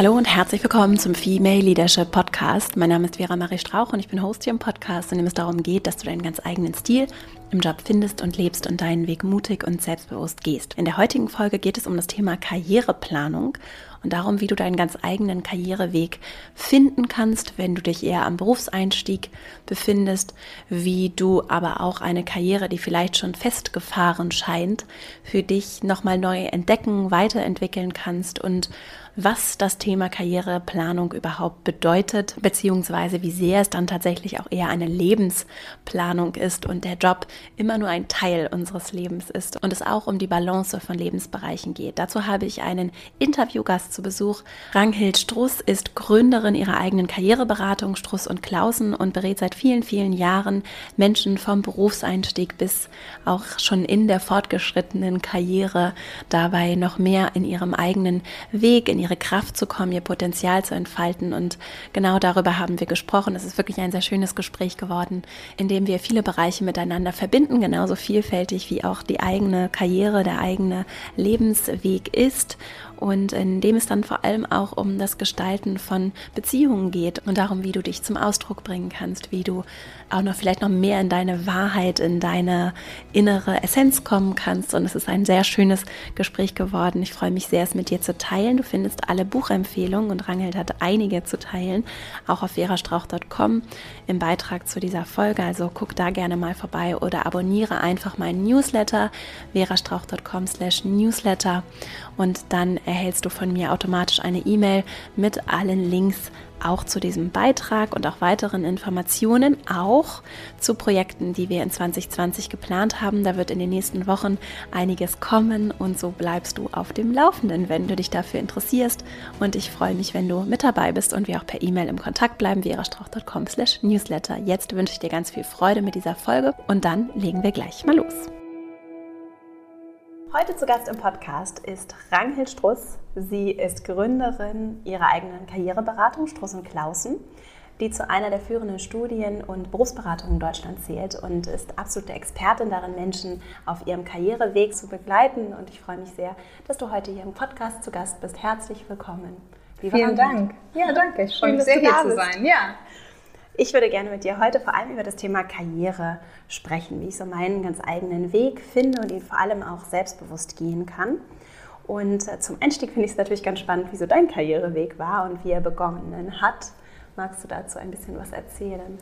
Hallo und herzlich willkommen zum Female Leadership Podcast. Mein Name ist Vera Marie Strauch und ich bin Host hier im Podcast, in dem es darum geht, dass du deinen ganz eigenen Stil im Job findest und lebst und deinen Weg mutig und selbstbewusst gehst. In der heutigen Folge geht es um das Thema Karriereplanung und darum, wie du deinen ganz eigenen Karriereweg finden kannst, wenn du dich eher am Berufseinstieg befindest, wie du aber auch eine Karriere, die vielleicht schon festgefahren scheint, für dich nochmal neu entdecken, weiterentwickeln kannst und was das Thema Karriereplanung überhaupt bedeutet, beziehungsweise wie sehr es dann tatsächlich auch eher eine Lebensplanung ist und der Job immer nur ein Teil unseres Lebens ist und es auch um die Balance von Lebensbereichen geht. Dazu habe ich einen Interviewgast zu Besuch. Ranghild Struss ist Gründerin ihrer eigenen Karriereberatung Struss und Klausen und berät seit vielen, vielen Jahren Menschen vom Berufseinstieg bis auch schon in der fortgeschrittenen Karriere dabei noch mehr in ihrem eigenen Weg, in ihre Kraft zu kommen, ihr Potenzial zu entfalten. Und genau darüber haben wir gesprochen. Es ist wirklich ein sehr schönes Gespräch geworden, in dem wir viele Bereiche miteinander verbinden, genauso vielfältig wie auch die eigene Karriere, der eigene Lebensweg ist und in dem es dann vor allem auch um das Gestalten von Beziehungen geht und darum, wie du dich zum Ausdruck bringen kannst, wie du auch noch vielleicht noch mehr in deine Wahrheit, in deine innere Essenz kommen kannst. Und es ist ein sehr schönes Gespräch geworden. Ich freue mich sehr, es mit dir zu teilen. Du findest alle Buchempfehlungen und Rangelt hat einige zu teilen, auch auf verastrauch.com im Beitrag zu dieser Folge. Also guck da gerne mal vorbei oder abonniere einfach meinen Newsletter verastrauch.com slash newsletter und dann erhältst du von mir automatisch eine E-Mail mit allen Links auch zu diesem Beitrag und auch weiteren Informationen, auch zu Projekten, die wir in 2020 geplant haben. Da wird in den nächsten Wochen einiges kommen und so bleibst du auf dem Laufenden, wenn du dich dafür interessierst. Und ich freue mich, wenn du mit dabei bist und wir auch per E-Mail im Kontakt bleiben, verastrauch.com slash newsletter. Jetzt wünsche ich dir ganz viel Freude mit dieser Folge und dann legen wir gleich mal los. Heute zu Gast im Podcast ist Ranghild Struss. Sie ist Gründerin ihrer eigenen Karriereberatung Struss und Klausen, die zu einer der führenden Studien- und Berufsberatungen in Deutschland zählt und ist absolute Expertin darin, Menschen auf ihrem Karriereweg zu begleiten. Und ich freue mich sehr, dass du heute hier im Podcast zu Gast bist. Herzlich willkommen. Vielen Ranghild. Dank. Ja, danke. Ich freue mich sehr, hier zu sein. Ja. Ich würde gerne mit dir heute vor allem über das Thema Karriere sprechen, wie ich so meinen ganz eigenen Weg finde und ihn vor allem auch selbstbewusst gehen kann. Und äh, zum Einstieg finde ich es natürlich ganz spannend, wie so dein Karriereweg war und wie er begonnen hat. Magst du dazu ein bisschen was erzählen?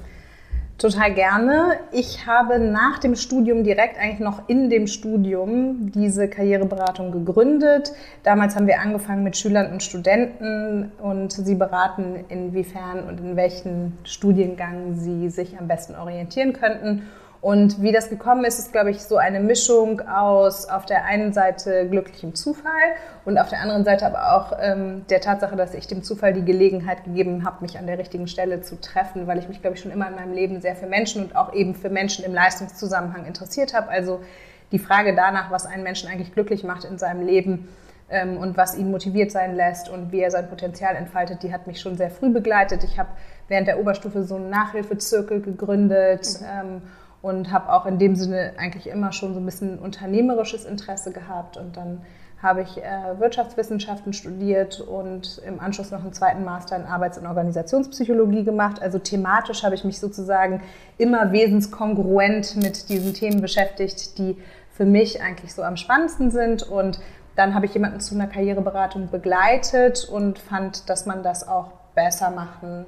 Total gerne. Ich habe nach dem Studium direkt eigentlich noch in dem Studium diese Karriereberatung gegründet. Damals haben wir angefangen mit Schülern und Studenten und sie beraten, inwiefern und in welchen Studiengang sie sich am besten orientieren könnten. Und wie das gekommen ist, ist, glaube ich, so eine Mischung aus auf der einen Seite glücklichem Zufall und auf der anderen Seite aber auch ähm, der Tatsache, dass ich dem Zufall die Gelegenheit gegeben habe, mich an der richtigen Stelle zu treffen, weil ich mich, glaube ich, schon immer in meinem Leben sehr für Menschen und auch eben für Menschen im Leistungszusammenhang interessiert habe. Also die Frage danach, was einen Menschen eigentlich glücklich macht in seinem Leben, ähm, und was ihn motiviert sein lässt und wie er sein Potenzial entfaltet, die hat mich schon sehr früh begleitet. Ich habe während der Oberstufe so einen Nachhilfezirkel gegründet mhm. ähm, und habe auch in dem Sinne eigentlich immer schon so ein bisschen unternehmerisches Interesse gehabt und dann habe ich äh, Wirtschaftswissenschaften studiert und im Anschluss noch einen zweiten Master in Arbeits- und Organisationspsychologie gemacht. Also thematisch habe ich mich sozusagen immer wesenskongruent mit diesen Themen beschäftigt, die für mich eigentlich so am spannendsten sind. Und dann habe ich jemanden zu einer Karriereberatung begleitet und fand, dass man das auch besser machen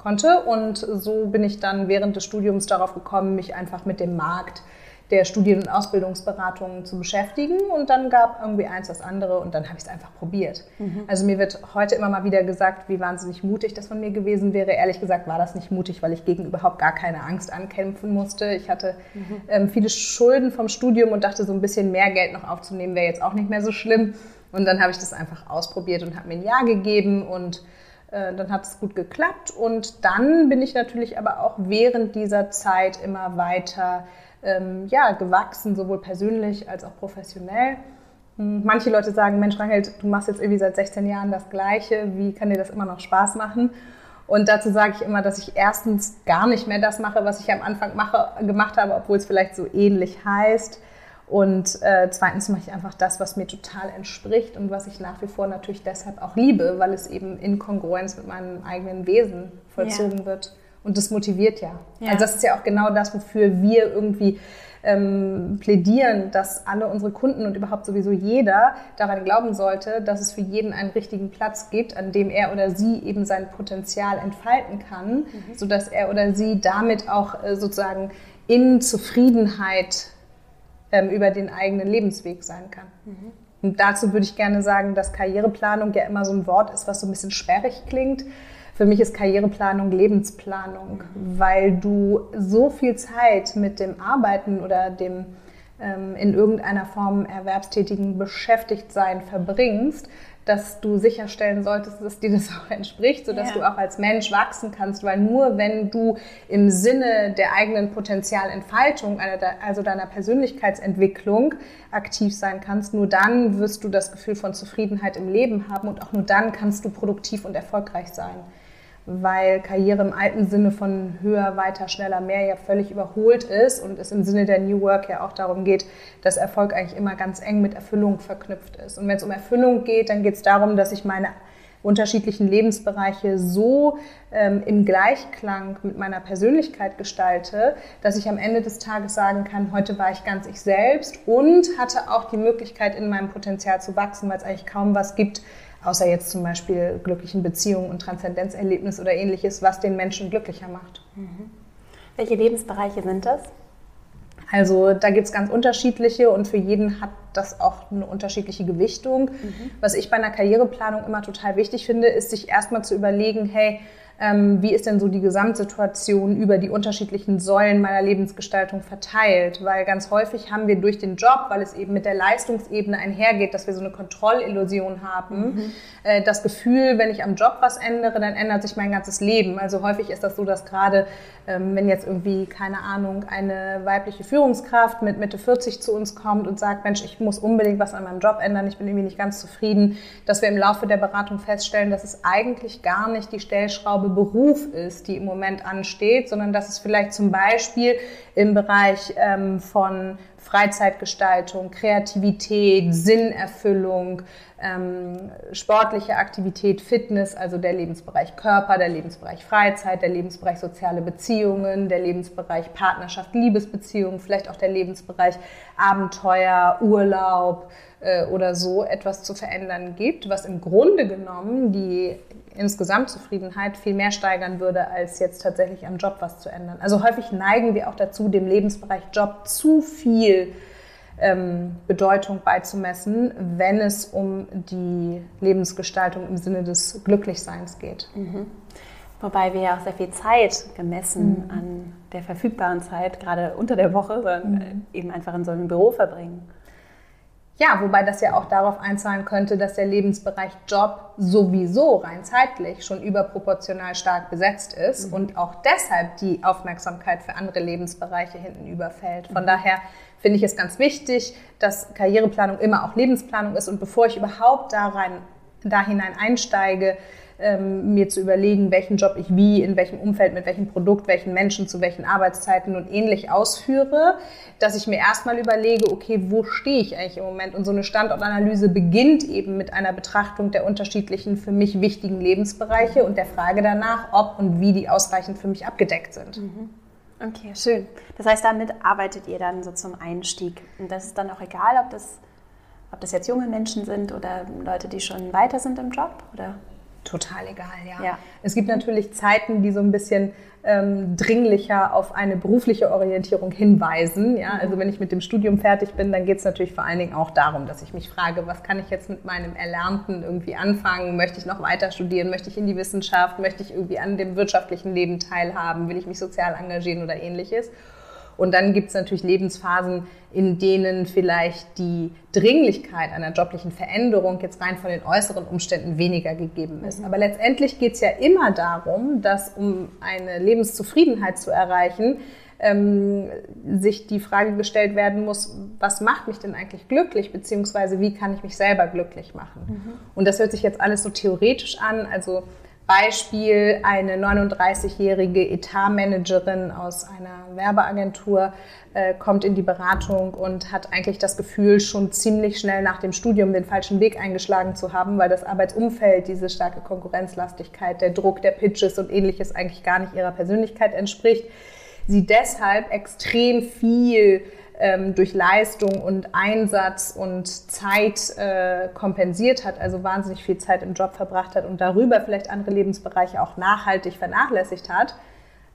konnte. Und so bin ich dann während des Studiums darauf gekommen, mich einfach mit dem Markt der Studien- und Ausbildungsberatungen zu beschäftigen. Und dann gab irgendwie eins das andere und dann habe ich es einfach probiert. Mhm. Also mir wird heute immer mal wieder gesagt, wie wahnsinnig mutig das von mir gewesen wäre. Ehrlich gesagt war das nicht mutig, weil ich gegen überhaupt gar keine Angst ankämpfen musste. Ich hatte mhm. ähm, viele Schulden vom Studium und dachte, so ein bisschen mehr Geld noch aufzunehmen wäre jetzt auch nicht mehr so schlimm. Und dann habe ich das einfach ausprobiert und habe mir ein Jahr gegeben und dann hat es gut geklappt und dann bin ich natürlich aber auch während dieser Zeit immer weiter ähm, ja, gewachsen, sowohl persönlich als auch professionell. Hm, manche Leute sagen, Mensch Rangelt, du machst jetzt irgendwie seit 16 Jahren das Gleiche, wie kann dir das immer noch Spaß machen? Und dazu sage ich immer, dass ich erstens gar nicht mehr das mache, was ich am Anfang mache, gemacht habe, obwohl es vielleicht so ähnlich heißt. Und äh, zweitens mache ich einfach das, was mir total entspricht und was ich nach wie vor natürlich deshalb auch liebe, weil es eben in Kongruenz mit meinem eigenen Wesen vollzogen ja. wird. Und das motiviert ja. ja. Also das ist ja auch genau das, wofür wir irgendwie ähm, plädieren, dass alle unsere Kunden und überhaupt sowieso jeder daran glauben sollte, dass es für jeden einen richtigen Platz gibt, an dem er oder sie eben sein Potenzial entfalten kann, mhm. sodass er oder sie damit auch äh, sozusagen in Zufriedenheit ähm, über den eigenen Lebensweg sein kann. Mhm. Und dazu würde ich gerne sagen, dass Karriereplanung ja immer so ein Wort ist, was so ein bisschen sperrig klingt. Für mich ist Karriereplanung Lebensplanung, mhm. weil du so viel Zeit mit dem Arbeiten oder dem ähm, in irgendeiner Form erwerbstätigen Beschäftigtsein verbringst, dass du sicherstellen solltest, dass dir das auch entspricht, sodass ja. du auch als Mensch wachsen kannst, weil nur wenn du im Sinne der eigenen Potenzialentfaltung, also deiner Persönlichkeitsentwicklung aktiv sein kannst, nur dann wirst du das Gefühl von Zufriedenheit im Leben haben und auch nur dann kannst du produktiv und erfolgreich sein weil Karriere im alten Sinne von höher, weiter, schneller, mehr ja völlig überholt ist und es im Sinne der New Work ja auch darum geht, dass Erfolg eigentlich immer ganz eng mit Erfüllung verknüpft ist. Und wenn es um Erfüllung geht, dann geht es darum, dass ich meine unterschiedlichen Lebensbereiche so ähm, im Gleichklang mit meiner Persönlichkeit gestalte, dass ich am Ende des Tages sagen kann, heute war ich ganz ich selbst und hatte auch die Möglichkeit, in meinem Potenzial zu wachsen, weil es eigentlich kaum was gibt, außer jetzt zum Beispiel glücklichen Beziehungen und Transzendenzerlebnis oder ähnliches, was den Menschen glücklicher macht. Mhm. Welche Lebensbereiche sind das? Also da gibt es ganz unterschiedliche und für jeden hat das auch eine unterschiedliche Gewichtung. Mhm. Was ich bei einer Karriereplanung immer total wichtig finde, ist sich erstmal zu überlegen, hey, ähm, wie ist denn so die Gesamtsituation über die unterschiedlichen Säulen meiner Lebensgestaltung verteilt? Weil ganz häufig haben wir durch den Job, weil es eben mit der Leistungsebene einhergeht, dass wir so eine Kontrollillusion haben, mhm. äh, das Gefühl, wenn ich am Job was ändere, dann ändert sich mein ganzes Leben. Also häufig ist das so, dass gerade, ähm, wenn jetzt irgendwie, keine Ahnung, eine weibliche Führungskraft mit Mitte 40 zu uns kommt und sagt, Mensch, ich muss unbedingt was an meinem Job ändern, ich bin irgendwie nicht ganz zufrieden, dass wir im Laufe der Beratung feststellen, dass es eigentlich gar nicht die Stellschraube Beruf ist, die im Moment ansteht, sondern dass es vielleicht zum Beispiel im Bereich ähm, von Freizeitgestaltung, Kreativität, Sinnerfüllung, ähm, sportliche Aktivität, Fitness, also der Lebensbereich Körper, der Lebensbereich Freizeit, der Lebensbereich soziale Beziehungen, der Lebensbereich Partnerschaft, Liebesbeziehungen, vielleicht auch der Lebensbereich Abenteuer, Urlaub äh, oder so etwas zu verändern gibt, was im Grunde genommen die insgesamt Zufriedenheit viel mehr steigern würde, als jetzt tatsächlich am Job was zu ändern. Also häufig neigen wir auch dazu, dem Lebensbereich Job zu viel ähm, Bedeutung beizumessen, wenn es um die Lebensgestaltung im Sinne des Glücklichseins geht. Mhm. Wobei wir ja auch sehr viel Zeit gemessen mhm. an der verfügbaren Zeit, gerade unter der Woche, sondern mhm. eben einfach in so einem Büro verbringen. Ja, wobei das ja auch darauf einzahlen könnte, dass der Lebensbereich Job sowieso rein zeitlich schon überproportional stark besetzt ist mhm. und auch deshalb die Aufmerksamkeit für andere Lebensbereiche hinten überfällt. Von mhm. daher finde ich es ganz wichtig, dass Karriereplanung immer auch Lebensplanung ist und bevor ich überhaupt da, rein, da hinein einsteige, ähm, mir zu überlegen, welchen Job ich wie, in welchem Umfeld, mit welchem Produkt, welchen Menschen, zu welchen Arbeitszeiten und ähnlich ausführe, dass ich mir erstmal überlege, okay, wo stehe ich eigentlich im Moment? Und so eine Standortanalyse beginnt eben mit einer Betrachtung der unterschiedlichen für mich wichtigen Lebensbereiche und der Frage danach, ob und wie die ausreichend für mich abgedeckt sind. Mhm. Okay, schön. Das heißt, damit arbeitet ihr dann so zum Einstieg. Und das ist dann auch egal, ob das, ob das jetzt junge Menschen sind oder Leute, die schon weiter sind im Job? Oder? Total egal, ja. ja. Es gibt natürlich Zeiten, die so ein bisschen ähm, dringlicher auf eine berufliche Orientierung hinweisen. Ja? Also wenn ich mit dem Studium fertig bin, dann geht es natürlich vor allen Dingen auch darum, dass ich mich frage, was kann ich jetzt mit meinem Erlernten irgendwie anfangen? Möchte ich noch weiter studieren? Möchte ich in die Wissenschaft? Möchte ich irgendwie an dem wirtschaftlichen Leben teilhaben? Will ich mich sozial engagieren oder ähnliches? Und dann gibt es natürlich Lebensphasen, in denen vielleicht die Dringlichkeit einer joblichen Veränderung jetzt rein von den äußeren Umständen weniger gegeben ist. Mhm. Aber letztendlich geht es ja immer darum, dass um eine Lebenszufriedenheit zu erreichen, ähm, sich die Frage gestellt werden muss, was macht mich denn eigentlich glücklich, beziehungsweise wie kann ich mich selber glücklich machen? Mhm. Und das hört sich jetzt alles so theoretisch an. Also Beispiel, eine 39-jährige Etatmanagerin aus einer Werbeagentur äh, kommt in die Beratung und hat eigentlich das Gefühl, schon ziemlich schnell nach dem Studium den falschen Weg eingeschlagen zu haben, weil das Arbeitsumfeld, diese starke Konkurrenzlastigkeit, der Druck der Pitches und ähnliches eigentlich gar nicht ihrer Persönlichkeit entspricht. Sie deshalb extrem viel ähm, durch Leistung und Einsatz und Zeit äh, kompensiert hat, also wahnsinnig viel Zeit im Job verbracht hat und darüber vielleicht andere Lebensbereiche auch nachhaltig vernachlässigt hat,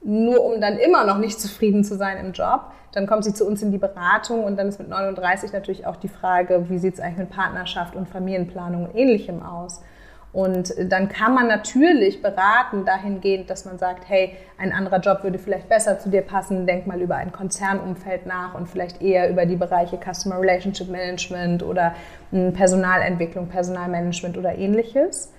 nur um dann immer noch nicht zufrieden zu sein im Job. Dann kommt sie zu uns in die Beratung und dann ist mit 39 natürlich auch die Frage, wie sieht es eigentlich mit Partnerschaft und Familienplanung und ähnlichem aus. Und dann kann man natürlich beraten dahingehend, dass man sagt, hey, ein anderer Job würde vielleicht besser zu dir passen, denk mal über ein Konzernumfeld nach und vielleicht eher über die Bereiche Customer Relationship Management oder hm, Personalentwicklung, Personalmanagement oder ähnliches.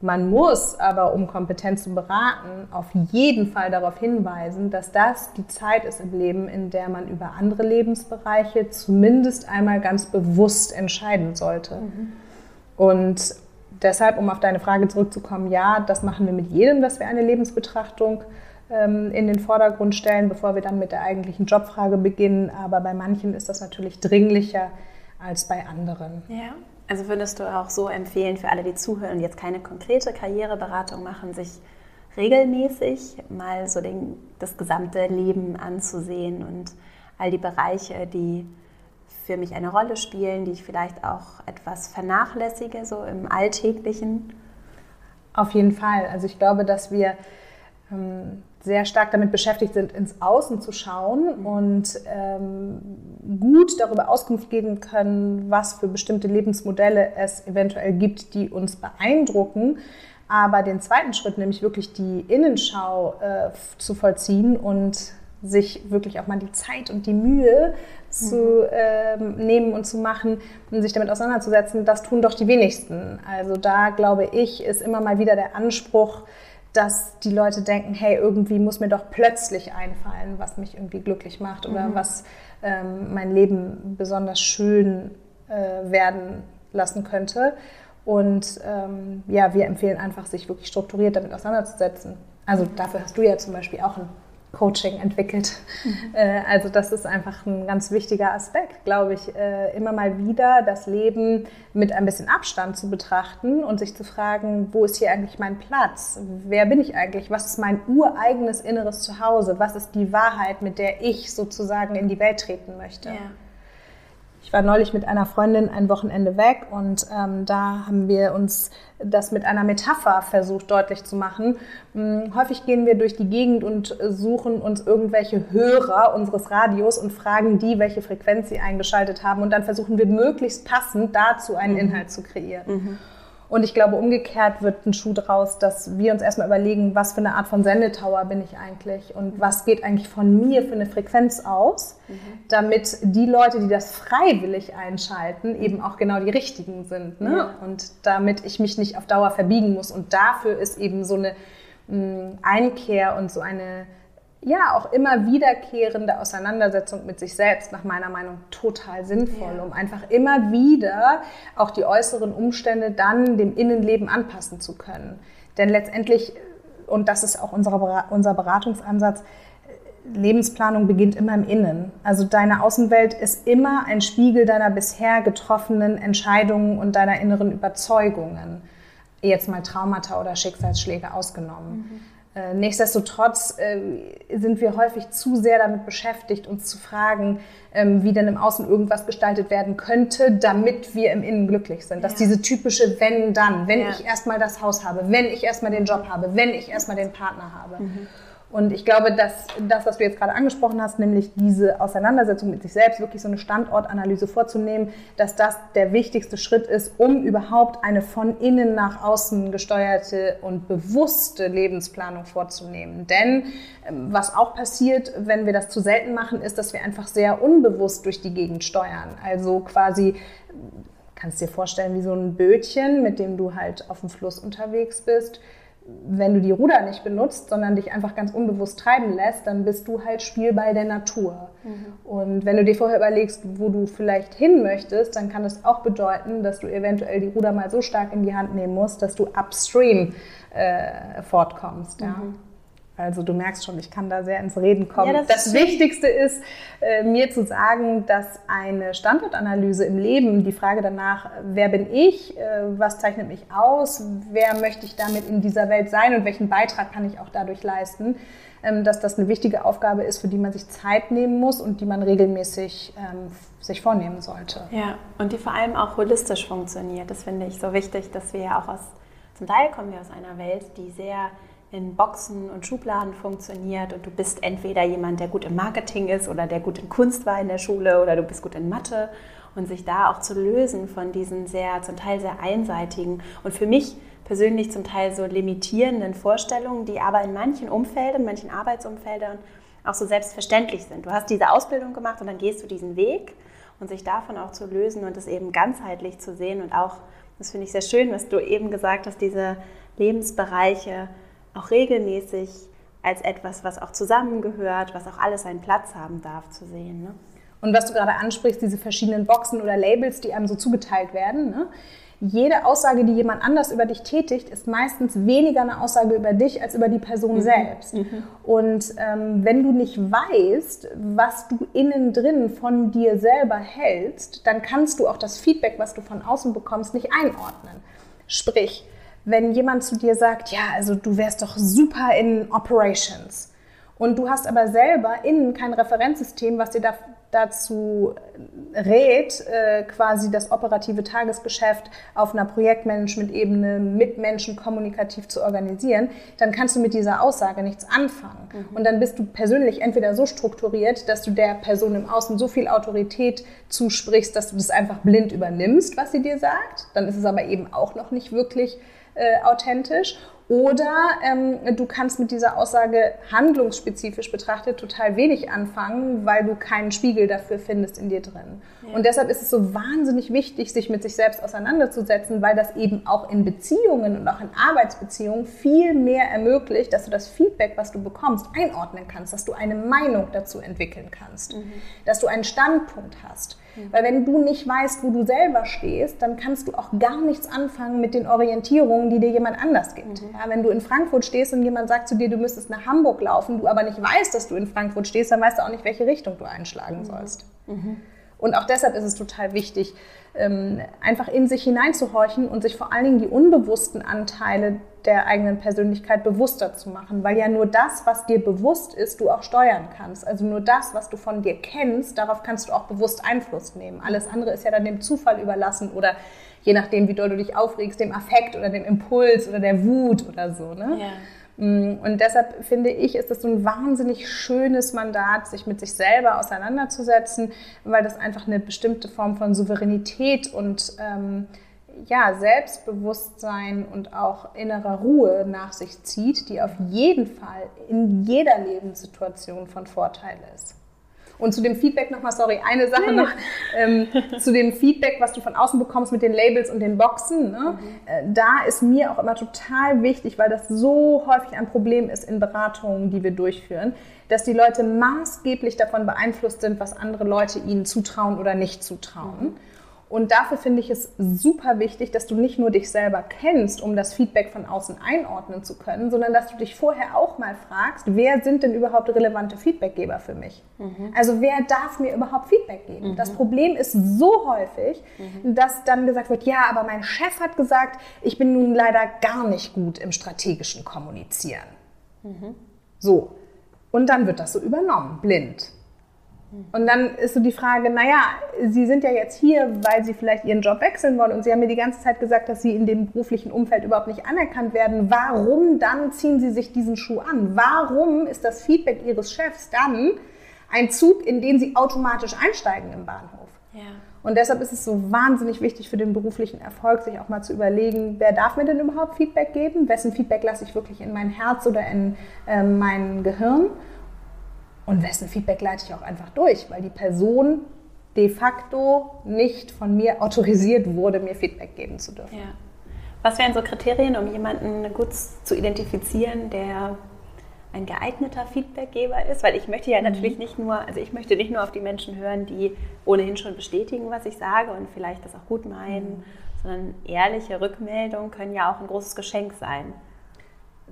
Man muss aber, um kompetent zu beraten, auf jeden Fall darauf hinweisen, dass das die Zeit ist im Leben, in der man über andere Lebensbereiche zumindest einmal ganz bewusst entscheiden sollte. Mhm. Und deshalb, um auf deine Frage zurückzukommen, ja, das machen wir mit jedem, dass wir eine Lebensbetrachtung ähm, in den Vordergrund stellen, bevor wir dann mit der eigentlichen Jobfrage beginnen. Aber bei manchen ist das natürlich dringlicher als bei anderen. Ja. Also würdest du auch so empfehlen für alle, die zuhören und jetzt keine konkrete Karriereberatung machen, sich regelmäßig mal so den, das gesamte Leben anzusehen und all die Bereiche, die für mich eine Rolle spielen, die ich vielleicht auch etwas vernachlässige, so im Alltäglichen? Auf jeden Fall. Also ich glaube, dass wir ähm, sehr stark damit beschäftigt sind, ins Außen zu schauen mhm. und ähm, gut darüber Auskunft geben können, was für bestimmte Lebensmodelle es eventuell gibt, die uns beeindrucken. Aber den zweiten Schritt, nämlich wirklich die Innenschau äh, zu vollziehen und sich wirklich auch mal die Zeit und die Mühe zu äh, nehmen und zu machen und sich damit auseinanderzusetzen, das tun doch die wenigsten. Also da glaube ich, ist immer mal wieder der Anspruch, dass die Leute denken, hey, irgendwie muss mir doch plötzlich einfallen, was mich irgendwie glücklich macht oder mhm. was ähm, mein Leben besonders schön äh, werden lassen könnte. Und ähm, ja, wir empfehlen einfach, sich wirklich strukturiert damit auseinanderzusetzen. Also dafür hast du ja zum Beispiel auch ein Coaching entwickelt. Mhm. Äh, also das ist einfach ein ganz wichtiger Aspekt, glaube ich, äh, immer mal wieder das Leben mit ein bisschen Abstand zu betrachten und sich zu fragen, wo ist hier eigentlich mein Platz? Wer bin ich eigentlich? Was ist mein ureigenes inneres Zuhause? Was ist die Wahrheit, mit der ich sozusagen in die Welt treten möchte? Ja. Ich war neulich mit einer Freundin ein Wochenende weg und ähm, da haben wir uns das mit einer Metapher versucht deutlich zu machen. Hm, häufig gehen wir durch die Gegend und suchen uns irgendwelche Hörer unseres Radios und fragen die, welche Frequenz sie eingeschaltet haben und dann versuchen wir möglichst passend dazu einen mhm. Inhalt zu kreieren. Mhm. Und ich glaube, umgekehrt wird ein Schuh draus, dass wir uns erstmal überlegen, was für eine Art von Sendetower bin ich eigentlich und was geht eigentlich von mir für eine Frequenz aus, mhm. damit die Leute, die das freiwillig einschalten, eben auch genau die richtigen sind. Ne? Ja. Und damit ich mich nicht auf Dauer verbiegen muss. Und dafür ist eben so eine mh, mm, Einkehr und so eine ja auch immer wiederkehrende Auseinandersetzung mit sich selbst nach meiner Meinung total sinnvoll, ja. um einfach immer wieder auch die äußeren Umstände dann dem Innenleben anpassen zu können. Denn letztendlich, und das ist auch unser, unser Beratungsansatz, Lebensplanung beginnt immer im Innen. Also deine Außenwelt ist immer ein Spiegel deiner bisher getroffenen Entscheidungen und deiner inneren Überzeugungen. Jetzt mal Traumata oder Schicksalsschläge ausgenommen. Mhm. Äh, nichtsdestotrotz äh, sind wir häufig zu sehr damit beschäftigt, uns zu fragen, ähm, wie denn im Außen irgendwas gestaltet werden könnte, damit wir im Innen glücklich sind. Ja. Dass diese typische wenn dann, wenn ja. ich erstmal das Haus habe, wenn ich erstmal den Job habe, wenn ich erstmal den Partner habe. Mhm. Und ich glaube, dass das, was du jetzt gerade angesprochen hast, nämlich diese Auseinandersetzung mit sich selbst, wirklich so eine Standortanalyse vorzunehmen, dass das der wichtigste Schritt ist, um überhaupt eine von innen nach außen gesteuerte und bewusste Lebensplanung vorzunehmen. Denn ähm, was auch passiert, wenn wir das zu selten machen, ist, dass wir einfach sehr unbewusst durch die Gegend steuern. Also quasi kannst dir vorstellen wie so ein Bötchen, mit dem du halt auf dem Fluss unterwegs bist wenn du die Ruder nicht benutzt, sondern dich einfach ganz unbewusst treiben lässt, dann bist du halt Spielball der Natur. Mhm. Und wenn du dir vorher überlegst, wo du vielleicht hin möchtest, dann kann das auch bedeuten, dass du eventuell die Ruder mal so stark in die Hand nehmen musst, dass du upstream äh, fortkommst. Ja. Mhm. Also du merkst schon, ich kann da sehr ins Reden kommen. Ja, das, das Wichtigste ist, äh, mir zu sagen, dass eine Standortanalyse im Leben, die Frage danach, wer bin ich, äh, was zeichnet mich aus, wer möchte ich damit in dieser Welt sein und welchen Beitrag kann ich auch dadurch leisten, ähm, dass das eine wichtige Aufgabe ist, für die man sich Zeit nehmen muss und die man regelmäßig ähm, sich vornehmen sollte. Ja, und die vor allem auch holistisch funktioniert. Das finde ich so wichtig, dass wir ja auch aus, zum Teil kommen wir aus einer Welt, die sehr in Boxen und Schubladen funktioniert und du bist entweder jemand, der gut im Marketing ist oder der gut in Kunst war in der Schule oder du bist gut in Mathe und sich da auch zu lösen von diesen sehr, zum Teil sehr einseitigen und für mich persönlich zum Teil so limitierenden Vorstellungen, die aber in manchen Umfeldern, manchen Arbeitsumfeldern auch so selbstverständlich sind. Du hast diese Ausbildung gemacht und dann gehst du diesen Weg und sich davon auch zu lösen und es eben ganzheitlich zu sehen und auch, das finde ich sehr schön, was du eben gesagt hast, diese Lebensbereiche auch regelmäßig als etwas, was auch zusammengehört, was auch alles seinen Platz haben darf, zu sehen. Ne? Und was du gerade ansprichst, diese verschiedenen Boxen oder Labels, die einem so zugeteilt werden. Ne? Jede Aussage, die jemand anders über dich tätigt, ist meistens weniger eine Aussage über dich als über die Person mhm. selbst. Mhm. Und ähm, wenn du nicht weißt, was du innen drin von dir selber hältst, dann kannst du auch das Feedback, was du von außen bekommst, nicht einordnen. Sprich, wenn jemand zu dir sagt, ja, also du wärst doch super in Operations und du hast aber selber innen kein Referenzsystem, was dir da, dazu rät, äh, quasi das operative Tagesgeschäft auf einer Projektmanagement-Ebene mit Menschen kommunikativ zu organisieren, dann kannst du mit dieser Aussage nichts anfangen. Mhm. Und dann bist du persönlich entweder so strukturiert, dass du der Person im Außen so viel Autorität zusprichst, dass du das einfach blind übernimmst, was sie dir sagt. Dann ist es aber eben auch noch nicht wirklich äh, authentisch. Oder ähm, du kannst mit dieser Aussage handlungsspezifisch betrachtet total wenig anfangen, weil du keinen Spiegel dafür findest in dir drin. Und deshalb ist es so wahnsinnig wichtig, sich mit sich selbst auseinanderzusetzen, weil das eben auch in Beziehungen und auch in Arbeitsbeziehungen viel mehr ermöglicht, dass du das Feedback, was du bekommst, einordnen kannst, dass du eine Meinung dazu entwickeln kannst, mhm. dass du einen Standpunkt hast. Mhm. Weil wenn du nicht weißt, wo du selber stehst, dann kannst du auch gar nichts anfangen mit den Orientierungen, die dir jemand anders gibt. Mhm. Ja, wenn du in Frankfurt stehst und jemand sagt zu dir, du müsstest nach Hamburg laufen, du aber nicht weißt, dass du in Frankfurt stehst, dann weißt du auch nicht, welche Richtung du einschlagen mhm. sollst. Und auch deshalb ist es total wichtig, ähm, einfach in sich hineinzuhorchen und sich vor allen Dingen die unbewussten Anteile der eigenen Persönlichkeit bewusster zu machen, weil ja nur das, was dir bewusst ist, du auch steuern kannst. Also nur das, was du von dir kennst, darauf kannst du auch bewusst Einfluss nehmen. Alles andere ist ja dann dem Zufall überlassen oder je nachdem, wie doll du dich aufregst, dem Affekt oder dem Impuls oder der Wut oder so. Ne? Ja. Mm, und deshalb finde ich, ist das so ein wahnsinnig schönes Mandat, sich mit sich selber auseinanderzusetzen, weil das einfach eine bestimmte Form von Souveränität und ähm, ja, Selbstbewusstsein und auch innerer Ruhe nach sich zieht, die auf jeden Fall in jeder Lebenssituation von Vorteil ist. Und zu dem Feedback nochmal, sorry, eine Sache noch, ähm, zu dem Feedback, was du von außen bekommst mit den Labels und den Boxen. Ne? Mhm. Äh, da ist mir auch immer total wichtig, weil das so häufig ein Problem ist in Beratungen, die wir durchführen, dass die Leute maßgeblich davon beeinflusst sind, was andere Leute ihnen zutrauen oder nicht zutrauen. Mhm. Und dafür finde ich es super wichtig, dass du nicht nur dich selber kennst, um das Feedback von außen einordnen zu können, sondern dass du dich vorher auch mal fragst, wer sind denn überhaupt relevante Feedbackgeber für mich? Mhm. Also wer darf mir überhaupt Feedback geben? Mhm. Das Problem ist so häufig, mhm. dass dann gesagt wird, ja, aber mein Chef hat gesagt, ich bin nun leider gar nicht gut im strategischen Kommunizieren. Mhm. So. Und dann wird das so übernommen, blind. Und dann ist so die Frage, naja, Sie sind ja jetzt hier, weil Sie vielleicht Ihren Job wechseln wollen und Sie haben mir die ganze Zeit gesagt, dass Sie in dem beruflichen Umfeld überhaupt nicht anerkannt werden. Warum dann ziehen Sie sich diesen Schuh an? Warum ist das Feedback Ihres Chefs dann ein Zug, in den Sie automatisch einsteigen im Bahnhof? Ja. Und deshalb ist es so wahnsinnig wichtig für den beruflichen Erfolg, sich auch mal zu überlegen, wer darf mir denn überhaupt Feedback geben? Wessen Feedback lasse ich wirklich in mein Herz oder in äh, mein Gehirn? Und wessen Feedback leite ich auch einfach durch, weil die Person de facto nicht von mir autorisiert wurde, mir Feedback geben zu dürfen. Ja. Was wären so Kriterien, um jemanden gut zu identifizieren, der ein geeigneter Feedbackgeber ist? Weil ich möchte ja mhm. natürlich nicht nur, also ich möchte nicht nur auf die Menschen hören, die ohnehin schon bestätigen, was ich sage und vielleicht das auch gut meinen, mhm. sondern ehrliche Rückmeldungen können ja auch ein großes Geschenk sein.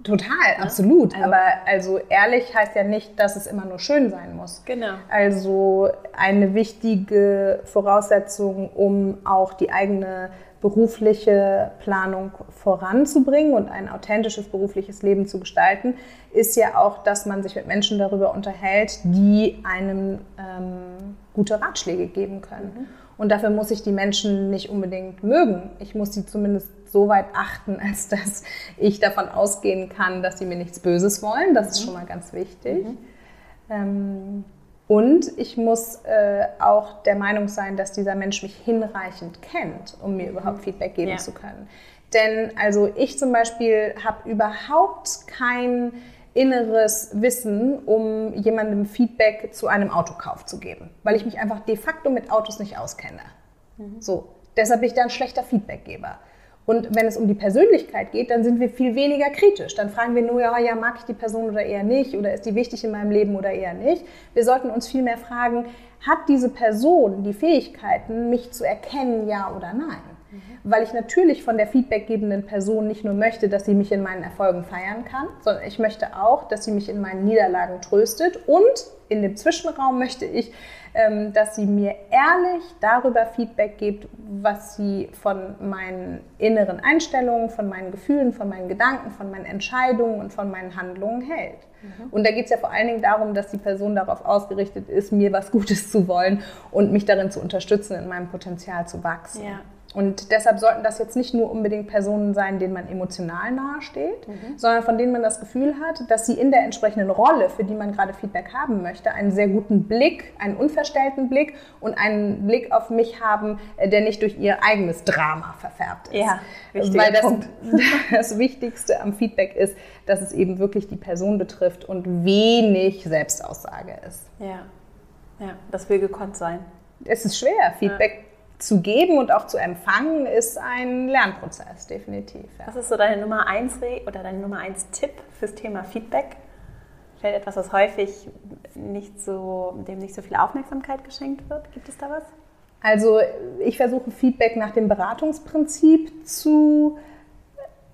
Total, ja? absolut. Also, Aber also ehrlich heißt ja nicht, dass es immer nur schön sein muss. Genau. Also eine wichtige Voraussetzung, um auch die eigene berufliche Planung voranzubringen und ein authentisches berufliches Leben zu gestalten, ist ja auch, dass man sich mit Menschen darüber unterhält, die einem ähm, gute Ratschläge geben können. Mhm. Und dafür muss ich die Menschen nicht unbedingt mögen. Ich muss sie zumindest so weit achten, als dass ich davon ausgehen kann, dass sie mir nichts Böses wollen. Das mhm. ist schon mal ganz wichtig. Mhm. Ähm, und ich muss äh, auch der Meinung sein, dass dieser Mensch mich hinreichend kennt, um mir überhaupt Feedback geben ja. zu können. Denn also ich zum Beispiel habe überhaupt kein inneres Wissen, um jemandem Feedback zu einem Autokauf zu geben, weil ich mich einfach de facto mit Autos nicht auskenne. Mhm. So, deshalb bin ich da ein schlechter Feedbackgeber. Und wenn es um die Persönlichkeit geht, dann sind wir viel weniger kritisch. Dann fragen wir nur, ja, ja, mag ich die Person oder eher nicht? Oder ist die wichtig in meinem Leben oder eher nicht? Wir sollten uns viel mehr fragen, hat diese Person die Fähigkeiten, mich zu erkennen, ja oder nein? Mhm. Weil ich natürlich von der feedbackgebenden Person nicht nur möchte, dass sie mich in meinen Erfolgen feiern kann, sondern ich möchte auch, dass sie mich in meinen Niederlagen tröstet. Und in dem Zwischenraum möchte ich, dass sie mir ehrlich darüber Feedback gibt, was sie von meinen inneren Einstellungen, von meinen Gefühlen, von meinen Gedanken, von meinen Entscheidungen und von meinen Handlungen hält. Mhm. Und da geht es ja vor allen Dingen darum, dass die Person darauf ausgerichtet ist, mir was Gutes zu wollen und mich darin zu unterstützen, in meinem Potenzial zu wachsen. Ja. Und deshalb sollten das jetzt nicht nur unbedingt Personen sein, denen man emotional nahesteht, mhm. sondern von denen man das Gefühl hat, dass sie in der entsprechenden Rolle, für die man gerade Feedback haben möchte, einen sehr guten Blick, einen unverstellten Blick und einen Blick auf mich haben, äh, der nicht durch ihr eigenes Drama verfärbt ist. Ja, Weil das, das Wichtigste am Feedback ist, dass es eben wirklich die Person betrifft und wenig Selbstaussage ist. Ja, ja das will gekonnt sein. Es ist schwer. Feedback ja zu geben und auch zu empfangen, ist ein Lernprozess, definitiv. Ja. Was ist so deine Nummer eins oder dein Nummer eins Tipp fürs Thema Feedback? Vielleicht etwas, was häufig nicht so, dem nicht so viel Aufmerksamkeit geschenkt wird. Gibt es da was? Also ich versuche Feedback nach dem Beratungsprinzip zu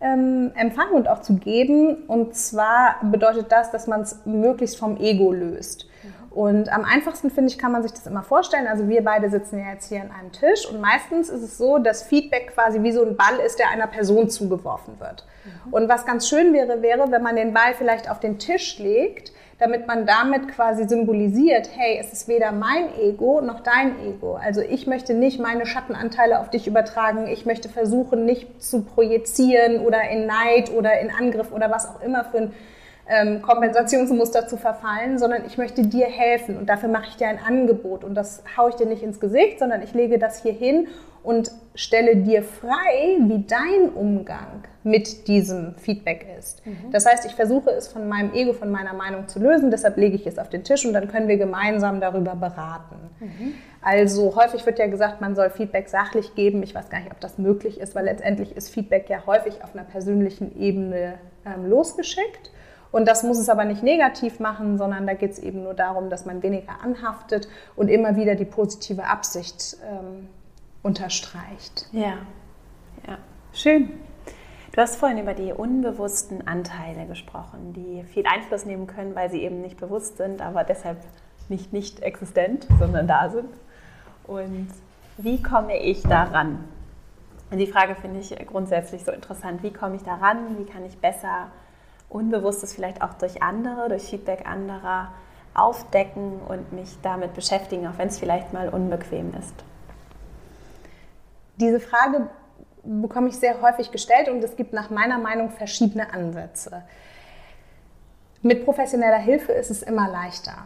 ähm, empfangen und auch zu geben. Und zwar bedeutet das, dass man es möglichst vom Ego löst. Und am einfachsten, finde ich, kann man sich das immer vorstellen. Also wir beide sitzen ja jetzt hier an einem Tisch und meistens ist es so, dass Feedback quasi wie so ein Ball ist, der einer Person zugeworfen wird. Mhm. Und was ganz schön wäre, wäre, wenn man den Ball vielleicht auf den Tisch legt, damit man damit quasi symbolisiert, hey, es ist weder mein Ego noch dein Ego. Also ich möchte nicht meine Schattenanteile auf dich übertragen. Ich möchte versuchen, nicht zu projizieren oder in Neid oder in Angriff oder was auch immer für ein ähm, Kompensationsmuster zu verfallen, sondern ich möchte dir helfen und dafür mache ich dir ein Angebot und das haue ich dir nicht ins Gesicht, sondern ich lege das hier hin und stelle dir frei, wie dein Umgang mit diesem Feedback ist. Mhm. Das heißt, ich versuche es von meinem Ego, von meiner Meinung zu lösen, deshalb lege ich es auf den Tisch und dann können wir gemeinsam darüber beraten. Mhm. Also häufig wird ja gesagt, man soll Feedback sachlich geben. Ich weiß gar nicht, ob das möglich ist, weil letztendlich ist Feedback ja häufig auf einer persönlichen Ebene ähm, losgeschickt. Und das muss es aber nicht negativ machen, sondern da geht es eben nur darum, dass man weniger anhaftet und immer wieder die positive Absicht ähm, unterstreicht. Ja, ja, schön. Du hast vorhin über die unbewussten Anteile gesprochen, die viel Einfluss nehmen können, weil sie eben nicht bewusst sind, aber deshalb nicht nicht existent, sondern da sind. Und wie komme ich daran? Und die Frage finde ich grundsätzlich so interessant. Wie komme ich daran? Wie kann ich besser Unbewusstes vielleicht auch durch andere, durch Feedback anderer aufdecken und mich damit beschäftigen, auch wenn es vielleicht mal unbequem ist? Diese Frage bekomme ich sehr häufig gestellt und es gibt nach meiner Meinung verschiedene Ansätze. Mit professioneller Hilfe ist es immer leichter.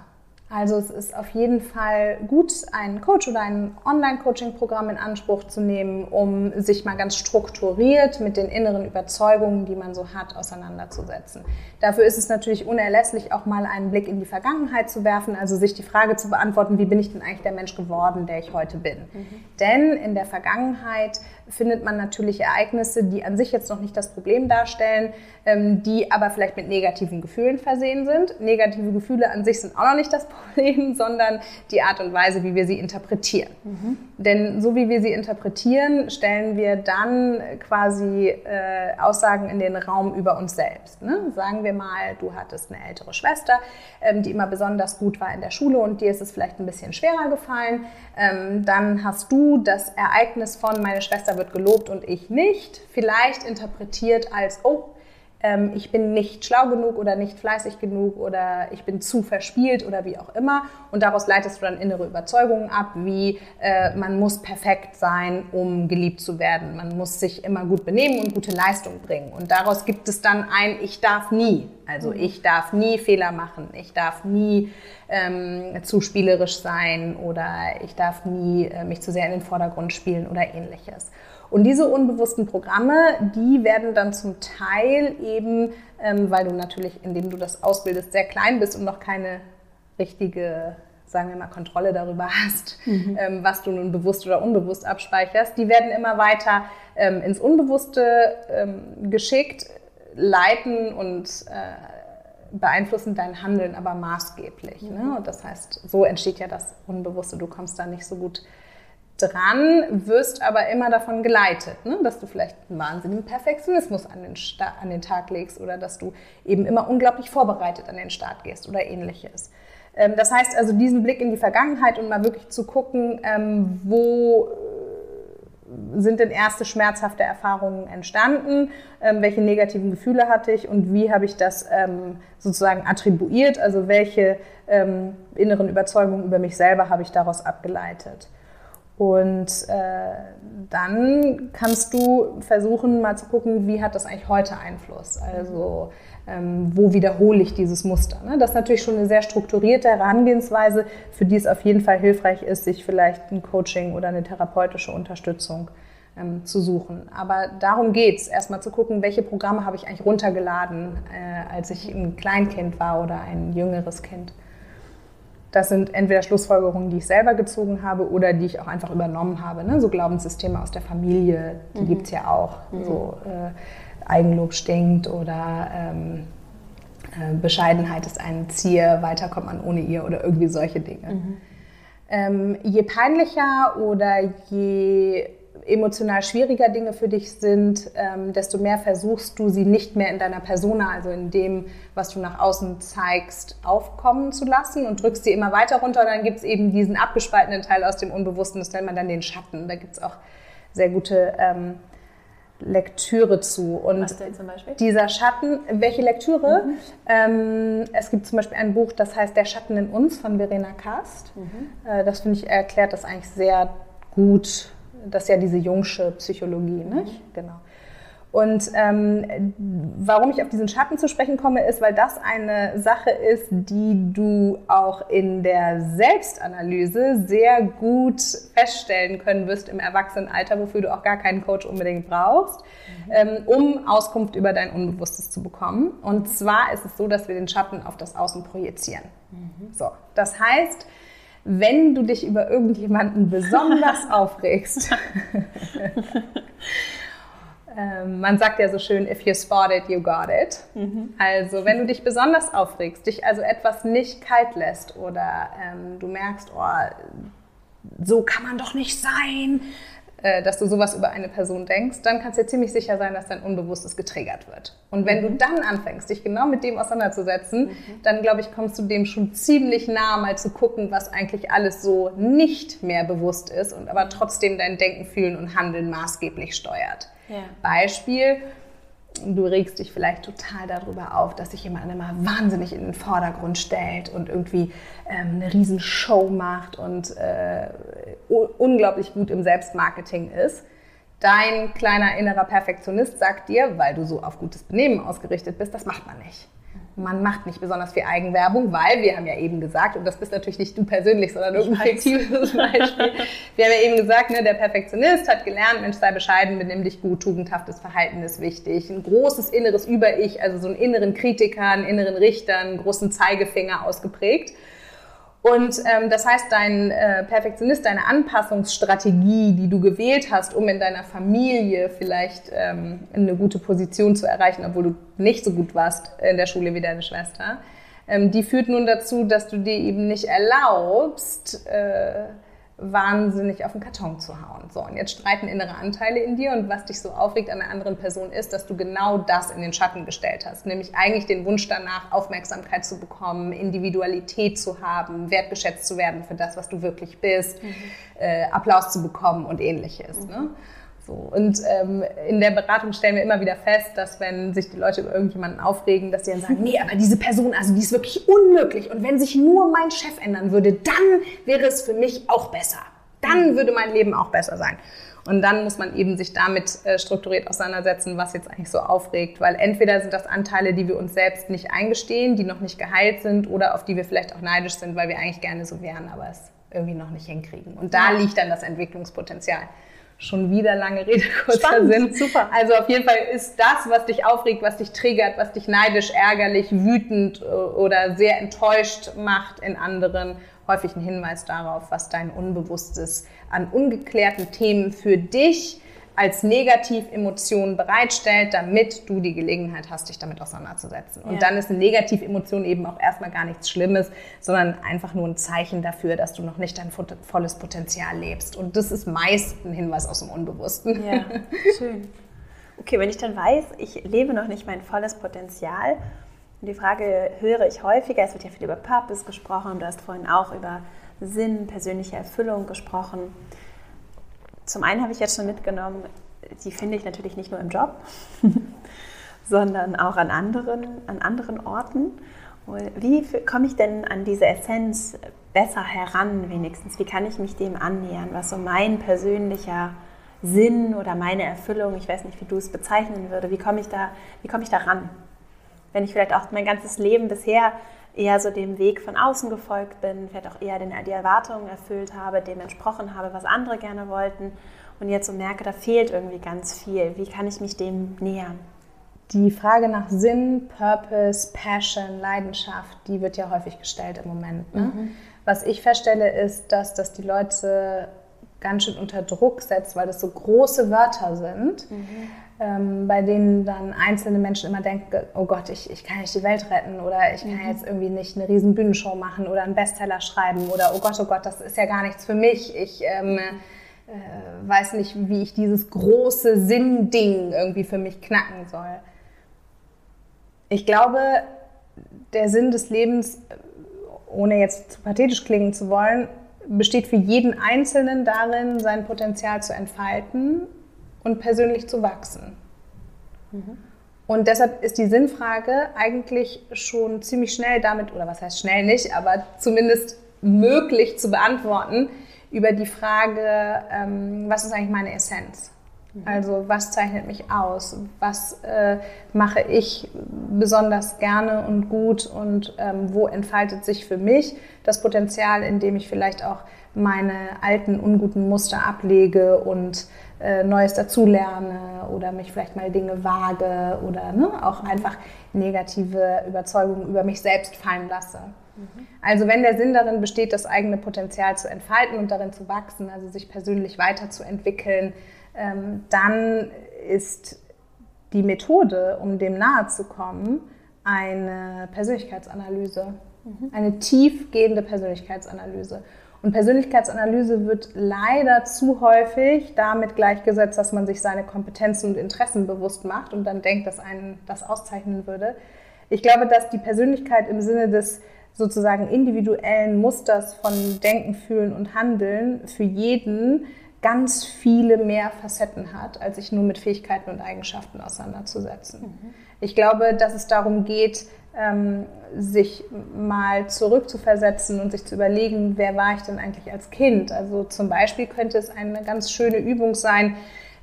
Also es ist auf jeden Fall gut, einen Coach oder ein Online-Coaching-Programm in Anspruch zu nehmen, um sich mal ganz strukturiert mit den inneren Überzeugungen, die man so hat, auseinanderzusetzen. Dafür ist es natürlich unerlässlich, auch mal einen Blick in die Vergangenheit zu werfen, also sich die Frage zu beantworten, wie bin ich denn eigentlich der Mensch geworden, der ich heute bin. Mhm. Denn in der Vergangenheit findet man natürlich Ereignisse, die an sich jetzt noch nicht das Problem darstellen, ähm, die aber vielleicht mit negativen Gefühlen versehen sind. Negative Gefühle an sich sind auch noch nicht das Problem, sondern die Art und Weise, wie wir sie interpretieren. Mhm. Denn so wie wir sie interpretieren, stellen wir dann quasi äh, Aussagen in den Raum über uns selbst. Ne? Sagen wir mal, du hattest eine ältere Schwester, ähm, die immer besonders gut war in der Schule und dir ist es vielleicht ein bisschen schwerer gefallen. Ähm, dann hast du das Ereignis von meine Schwester wird gelobt und ich nicht, vielleicht interpretiert als, oh, ähm, ich bin nicht schlau genug oder nicht fleißig genug oder ich bin zu verspielt oder wie auch immer. Und daraus leitest du dann innere Überzeugungen ab, wie äh, man muss perfekt sein, um geliebt zu werden. Man muss sich immer gut benehmen und gute Leistung bringen. Und daraus gibt es dann ein Ich darf nie. Also mhm. ich darf nie Fehler machen, ich darf nie ähm, zu spielerisch sein oder ich darf nie äh, mich zu sehr in den Vordergrund spielen oder ähnliches. Und diese unbewussten Programme, die werden dann zum Teil eben, ähm, weil du natürlich, indem du das ausbildest, sehr klein bist und noch keine richtige sagen wir mal, Kontrolle darüber hast, mhm. ähm, was du nun bewusst oder unbewusst abspeicherst, die werden immer weiter ähm, ins Unbewusste ähm, geschickt, leiten und äh, beeinflussen dein Handeln aber maßgeblich. Ne? Mhm. Ne? Und das heißt, so entsteht ja das Unbewusste. Du kommst da nicht so gut dran, wirst aber immer davon geleitet, ne? dass du vielleicht einen wahnsinnigen Perfektionismus an den, an den Tag legst oder dass du eben immer unglaublich vorbereitet an den Start gehst oder ähnliches. Ähm, das heißt also, diesen Blick in die Vergangenheit und mal wirklich zu gucken, ähm, wo äh, sind denn erste schmerzhafte Erfahrungen entstanden, ähm, welche negativen Gefühle hatte ich und wie habe ich das ähm, sozusagen attribuiert, also welche ähm, inneren Überzeugungen über mich selber habe ich daraus abgeleitet. Und äh, dann kannst du versuchen, mal zu gucken, wie hat das eigentlich heute Einfluss? Also ähm, wo wiederhole ich dieses Muster? Ne? Das ist natürlich schon eine sehr strukturierte Herangehensweise, für die es auf jeden Fall hilfreich ist, sich vielleicht ein Coaching oder eine therapeutische Unterstützung ähm, zu suchen. Aber darum geht es, erstmal zu gucken, welche Programme habe ich eigentlich runtergeladen, äh, als ich ein Kleinkind war oder ein jüngeres Kind. Das sind entweder Schlussfolgerungen, die ich selber gezogen habe oder die ich auch einfach übernommen habe. Ne? So Glaubenssysteme aus der Familie, die mhm. gibt es ja auch. Mhm. So äh, Eigenlob stinkt oder ähm, äh, Bescheidenheit ist ein Zier, weiter kommt man ohne ihr oder irgendwie solche Dinge. Mhm. Ähm, je peinlicher oder je emotional schwieriger Dinge für dich sind, ähm, desto mehr versuchst du sie nicht mehr in deiner Persona, also in dem, was du nach außen zeigst, aufkommen zu lassen und drückst sie immer weiter runter. Und dann gibt es eben diesen abgespaltenen Teil aus dem Unbewussten, das nennt man dann den Schatten. Da gibt es auch sehr gute ähm, Lektüre zu. Und dieser Schatten, welche Lektüre? Mhm. Ähm, es gibt zum Beispiel ein Buch, das heißt Der Schatten in uns von Verena Kast. Mhm. Äh, das finde ich erklärt das eigentlich sehr gut das ist ja diese Jungsche Psychologie, nicht? Mhm. Genau. Und ähm, warum ich auf diesen Schatten zu sprechen komme, ist, weil das eine Sache ist, die du auch in der Selbstanalyse sehr gut feststellen können wirst im Erwachsenenalter, wofür du auch gar keinen Coach unbedingt brauchst, mhm. ähm, um Auskunft über dein Unbewusstes zu bekommen. Und zwar ist es so, dass wir den Schatten auf das Außen projizieren. Mhm. So, das heißt, wenn du dich über irgendjemanden besonders aufregst. ähm, man sagt ja so schön, if you spot it, you got it. Mhm. Also wenn du dich besonders aufregst, dich also etwas nicht kalt lässt oder ähm, du merkst, oh, so kann man doch nicht sein, dass du sowas über eine Person denkst, dann kannst du dir ziemlich sicher sein, dass dein Unbewusstes getriggert wird. Und wenn mhm. du dann anfängst, dich genau mit dem auseinanderzusetzen, mhm. dann glaube ich, kommst du dem schon ziemlich nah, mal zu gucken, was eigentlich alles so nicht mehr bewusst ist und aber trotzdem dein Denken, Fühlen und Handeln maßgeblich steuert. Ja. Beispiel, du regst dich vielleicht total darüber auf, dass sich jemand immer wahnsinnig in den Vordergrund stellt und irgendwie ähm, eine Riesenshow macht und äh, unglaublich gut im Selbstmarketing ist. Dein kleiner innerer Perfektionist sagt dir, weil du so auf gutes Benehmen ausgerichtet bist, das macht man nicht man macht nicht besonders viel Eigenwerbung, weil wir haben ja eben gesagt, und das bist natürlich nicht du persönlich, sondern irgendein fiktives Beispiel. Wir haben ja eben gesagt, ne, der Perfektionist hat gelernt, Mensch, sei bescheiden, benimm dich gut, tugendhaftes Verhalten ist wichtig. Ein großes inneres Über-Ich, also so einen inneren Kritiker, einen inneren Richter, einen großen Zeigefinger ausgeprägt. Und ähm, das heißt, dein äh, Perfektionist, deine Anpassungsstrategie, die du gewählt hast, um in deiner Familie vielleicht ähm, eine gute Position zu erreichen, obwohl du nicht so gut warst in der Schule wie deine Schwester, ähm, die führt nun dazu, dass du dir eben nicht erlaubst, äh, wahnsinnig auf den Karton zu hauen. So, und jetzt streiten innere Anteile in dir und was dich so aufregt an der anderen Person ist, dass du genau das in den Schatten gestellt hast, nämlich eigentlich den Wunsch danach, Aufmerksamkeit zu bekommen, Individualität zu haben, wertgeschätzt zu werden für das, was du wirklich bist, mhm. äh, Applaus zu bekommen und ähnliches. Mhm. Ne? So, und ähm, in der Beratung stellen wir immer wieder fest, dass wenn sich die Leute über irgendjemanden aufregen, dass sie dann sagen, nee, aber diese Person, also die ist wirklich unmöglich. Und wenn sich nur mein Chef ändern würde, dann wäre es für mich auch besser. Dann würde mein Leben auch besser sein. Und dann muss man eben sich damit äh, strukturiert auseinandersetzen, was jetzt eigentlich so aufregt. Weil entweder sind das Anteile, die wir uns selbst nicht eingestehen, die noch nicht geheilt sind oder auf die wir vielleicht auch neidisch sind, weil wir eigentlich gerne so wären, aber es irgendwie noch nicht hinkriegen. Und da liegt dann das Entwicklungspotenzial schon wieder lange Rede, kurzer Spannend, Sinn. Super. Also auf jeden Fall ist das, was dich aufregt, was dich triggert, was dich neidisch, ärgerlich, wütend äh, oder sehr enttäuscht macht in anderen, häufig ein Hinweis darauf, was dein Unbewusstes an ungeklärten Themen für dich als Negativemotion bereitstellt, damit du die Gelegenheit hast, dich damit auseinanderzusetzen. Und ja. dann ist eine Negativemotion eben auch erstmal gar nichts Schlimmes, sondern einfach nur ein Zeichen dafür, dass du noch nicht dein volles Potenzial lebst. Und das ist meist ein Hinweis aus dem Unbewussten. Ja, schön. Okay, wenn ich dann weiß, ich lebe noch nicht mein volles Potenzial, und die Frage höre ich häufiger, es wird ja viel über Purpose gesprochen, du hast vorhin auch über Sinn, persönliche Erfüllung gesprochen zum einen habe ich jetzt schon mitgenommen, die finde ich natürlich nicht nur im Job, sondern auch an anderen, an anderen Orten. Wie komme ich denn an diese Essenz besser heran, wenigstens? Wie kann ich mich dem annähern, was so mein persönlicher Sinn oder meine Erfüllung, ich weiß nicht, wie du es bezeichnen würde, wie komme ich da, wie komme ich da ran? Wenn ich vielleicht auch mein ganzes Leben bisher eher so dem Weg von außen gefolgt bin, vielleicht auch eher den, die Erwartungen erfüllt habe, dem entsprochen habe, was andere gerne wollten und jetzt so merke, da fehlt irgendwie ganz viel. Wie kann ich mich dem nähern? Die Frage nach Sinn, Purpose, Passion, Leidenschaft, die wird ja häufig gestellt im Moment. Ne? Mhm. Was ich feststelle, ist, dass das die Leute ganz schön unter Druck setzt, weil das so große Wörter sind. Mhm ähm, bei denen dann einzelne Menschen immer denken, oh Gott, ich, ich kann nicht die Welt retten oder ich kann mhm. jetzt irgendwie nicht eine riesen Bühnenshow machen oder einen Bestseller schreiben oder oh Gott, oh Gott, das ist ja gar nichts für mich. Ich ähm, äh, weiß nicht, wie ich dieses große Sinn-Ding irgendwie für mich knacken soll. Ich glaube, der Sinn des Lebens, ohne jetzt zu pathetisch klingen zu wollen, besteht für jeden Einzelnen darin, sein Potenzial zu entfalten und persönlich zu wachsen. Mhm. Und deshalb ist die Sinnfrage eigentlich schon ziemlich schnell damit, oder was heißt schnell nicht, aber zumindest möglich zu beantworten über die Frage, ähm, was ist eigentlich meine Essenz? Mhm. Also was zeichnet mich aus? Was äh, mache ich besonders gerne und gut und ähm, wo entfaltet sich für mich das Potenzial, indem ich vielleicht auch meine alten unguten Muster ablege und äh, Neues dazulerne oder mich vielleicht mal Dinge wage oder ne, auch einfach negative Überzeugungen über mich selbst fallen lasse. Mhm. Also wenn der Sinn darin besteht, das eigene Potenzial zu entfalten und darin zu wachsen, also sich persönlich weiterzuentwickeln, ähm, dann ist die Methode, um dem nahe zu kommen, eine Persönlichkeitsanalyse, mhm. eine tiefgehende Persönlichkeitsanalyse. Und Persönlichkeitsanalyse wird leider zu häufig damit gleichgesetzt, dass man sich seine Kompetenzen und Interessen bewusst macht und dann denkt, dass einen das auszeichnen würde. Ich glaube, dass die Persönlichkeit im Sinne des sozusagen individuellen Musters von Denken, Fühlen und Handeln für jeden ganz viele mehr Facetten hat, als sich nur mit Fähigkeiten und Eigenschaften auseinanderzusetzen. Mhm. Ich glaube, dass es darum geht, ähm, sich mal zurückzuversetzen und sich zu überlegen, wer war ich denn eigentlich als Kind? Also zum Beispiel könnte es eine ganz schöne Übung sein,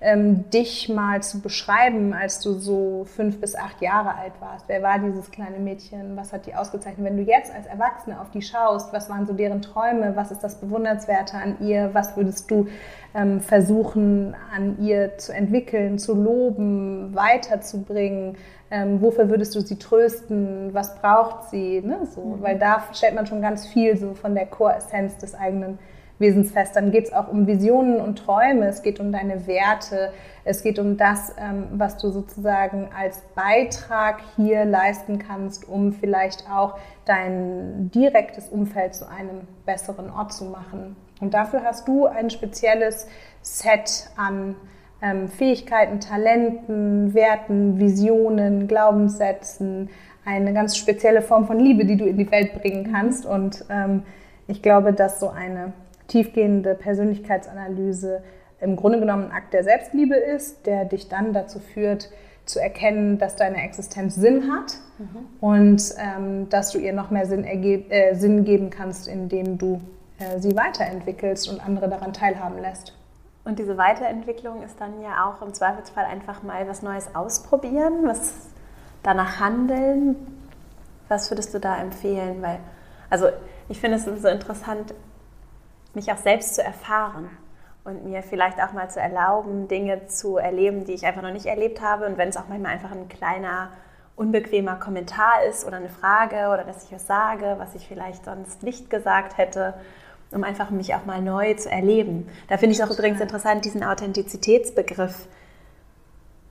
ähm, dich mal zu beschreiben, als du so fünf bis acht Jahre alt warst. Wer war dieses kleine Mädchen? Was hat die ausgezeichnet? Wenn du jetzt als Erwachsene auf die schaust, was waren so deren Träume? Was ist das Bewundernswerte an ihr? Was würdest du ähm, versuchen, an ihr zu entwickeln, zu loben, weiterzubringen? Ähm, wofür würdest du sie trösten? Was braucht sie? Ne? So, mhm. Weil da stellt man schon ganz viel so von der Core-Essenz des eigenen Wesensfest. Dann geht es auch um Visionen und Träume, es geht um deine Werte, es geht um das, ähm, was du sozusagen als Beitrag hier leisten kannst, um vielleicht auch dein direktes Umfeld zu einem besseren Ort zu machen. Und dafür hast du ein spezielles Set an ähm, Fähigkeiten, Talenten, Werten, Visionen, Glaubenssätzen, eine ganz spezielle Form von Liebe, die du in die Welt bringen kannst. Und ähm, ich glaube, dass so eine tiefgehende Persönlichkeitsanalyse im Grunde genommen ein Akt der Selbstliebe ist, der dich dann dazu führt, zu erkennen, dass deine Existenz Sinn hat mhm. und ähm, dass du ihr noch mehr Sinn, äh, Sinn geben kannst, indem du äh, sie weiterentwickelst und andere daran teilhaben lässt. Und diese Weiterentwicklung ist dann ja auch im Zweifelsfall einfach mal was Neues ausprobieren, was danach handeln. Was würdest du da empfehlen? Weil, also ich finde es so interessant, mich auch selbst zu erfahren und mir vielleicht auch mal zu erlauben, Dinge zu erleben, die ich einfach noch nicht erlebt habe. Und wenn es auch manchmal einfach ein kleiner, unbequemer Kommentar ist oder eine Frage oder dass ich was sage, was ich vielleicht sonst nicht gesagt hätte, um einfach mich auch mal neu zu erleben. Da finde ich es auch übrigens interessant, diesen Authentizitätsbegriff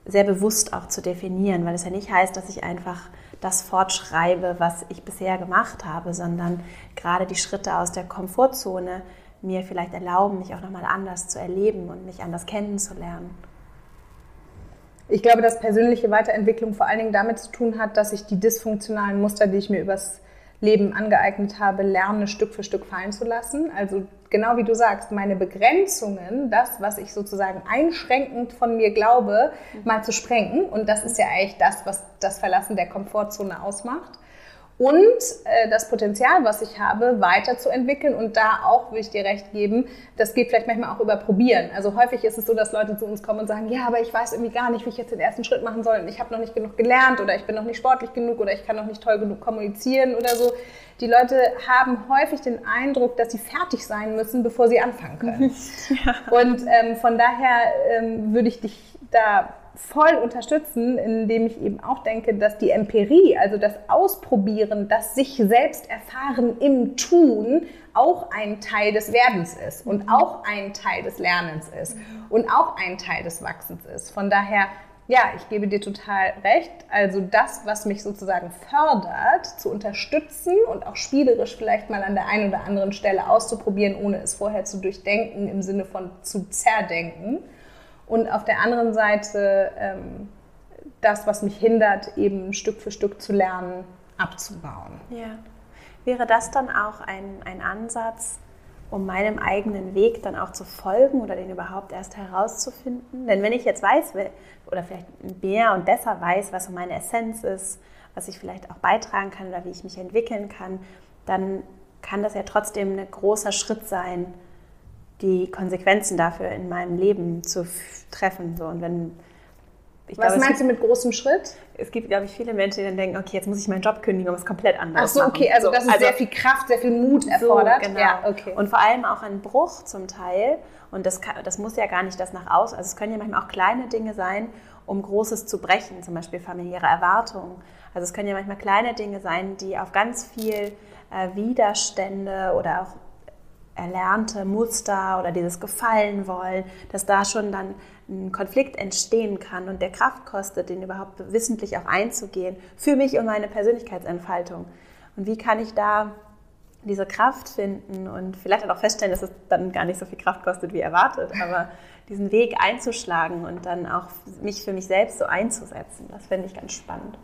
sehr bewusst auch zu definieren, weil es ja nicht heißt, dass ich einfach das fortschreibe, was ich bisher gemacht habe, sondern gerade die Schritte aus der Komfortzone mir vielleicht erlauben, mich auch nochmal anders zu erleben und mich anders kennenzulernen. Ich glaube, dass persönliche Weiterentwicklung vor allen Dingen damit zu tun hat, dass ich die dysfunktionalen Muster, die ich mir übers Leben angeeignet habe, lerne Stück für Stück fallen zu lassen. Also genau wie du sagst, meine Begrenzungen, das, was ich sozusagen einschränkend von mir glaube, mal zu sprengen. Und das ist ja eigentlich das, was das Verlassen der Komfortzone ausmacht und äh, das Potenzial, was ich habe, weiterzuentwickeln. Und da auch will ich dir recht geben, das geht vielleicht manchmal auch über Probieren. Also häufig ist es so, dass Leute zu uns kommen und sagen, ja, aber ich weiß irgendwie gar nicht, wie ich jetzt den ersten Schritt machen soll. Und ich habe noch nicht genug gelernt oder ich bin noch nicht sportlich genug oder ich kann noch nicht toll genug kommunizieren oder so. Die Leute haben häufig den Eindruck, dass sie fertig sein müssen, bevor sie anfangen können. Ja. Und ähm, von daher ähm, würde ich dich da voll unterstützen, indem ich eben auch denke, dass die Empirie, also das Ausprobieren, das sich selbst erfahren im Tun, auch ein Teil des Werdens ist und mhm. auch ein Teil des Lernens ist und auch ein Teil des Wachsens ist. Von daher, ja, ich gebe dir total recht. Also das, was mich sozusagen fördert, zu unterstützen und auch spielerisch vielleicht mal an der einen oder anderen Stelle auszuprobieren, ohne es vorher zu durchdenken, im Sinne von zu zerdenken und auf der anderen Seite ähm, das, was mich hindert, eben Stück für Stück zu lernen, abzubauen. Ja. Wäre das dann auch ein, ein Ansatz, um meinem eigenen Weg dann auch zu folgen oder den überhaupt erst herauszufinden? Denn wenn ich jetzt weiß, oder vielleicht mehr und besser weiß, was meine Essenz ist, was ich vielleicht auch beitragen kann oder wie ich mich entwickeln kann, dann kann das ja trotzdem ein großer Schritt sein, die Konsequenzen dafür in meinem Leben zu treffen. So. Und wenn, Was glaube, meinst gibt, du mit großem Schritt? Es gibt, glaube ich, viele Menschen, die dann denken, okay, jetzt muss ich meinen Job kündigen, um es komplett anders zu machen. Ach so, okay, also so, das ist also, sehr viel Kraft, sehr viel Mut erfordert. So, genau. Ja, okay. Und vor allem auch ein Bruch zum Teil. Und das, kann, das muss ja gar nicht das nach außen, also es können ja manchmal auch kleine Dinge sein, um Großes zu brechen, zum Beispiel familiäre Erwartungen. Also es können ja manchmal kleine Dinge sein, die auf ganz viel äh, Widerstände oder auch erlernte Muster oder dieses Gefallen wollen, dass da schon dann ein Konflikt entstehen kann und der Kraft kostet, den überhaupt wissentlich auch einzugehen für mich und meine Persönlichkeitsentfaltung. Und wie kann ich da diese Kraft finden und vielleicht auch feststellen, dass es dann gar nicht so viel Kraft kostet wie erwartet, aber diesen Weg einzuschlagen und dann auch mich für mich selbst so einzusetzen, das fände ich ganz spannend.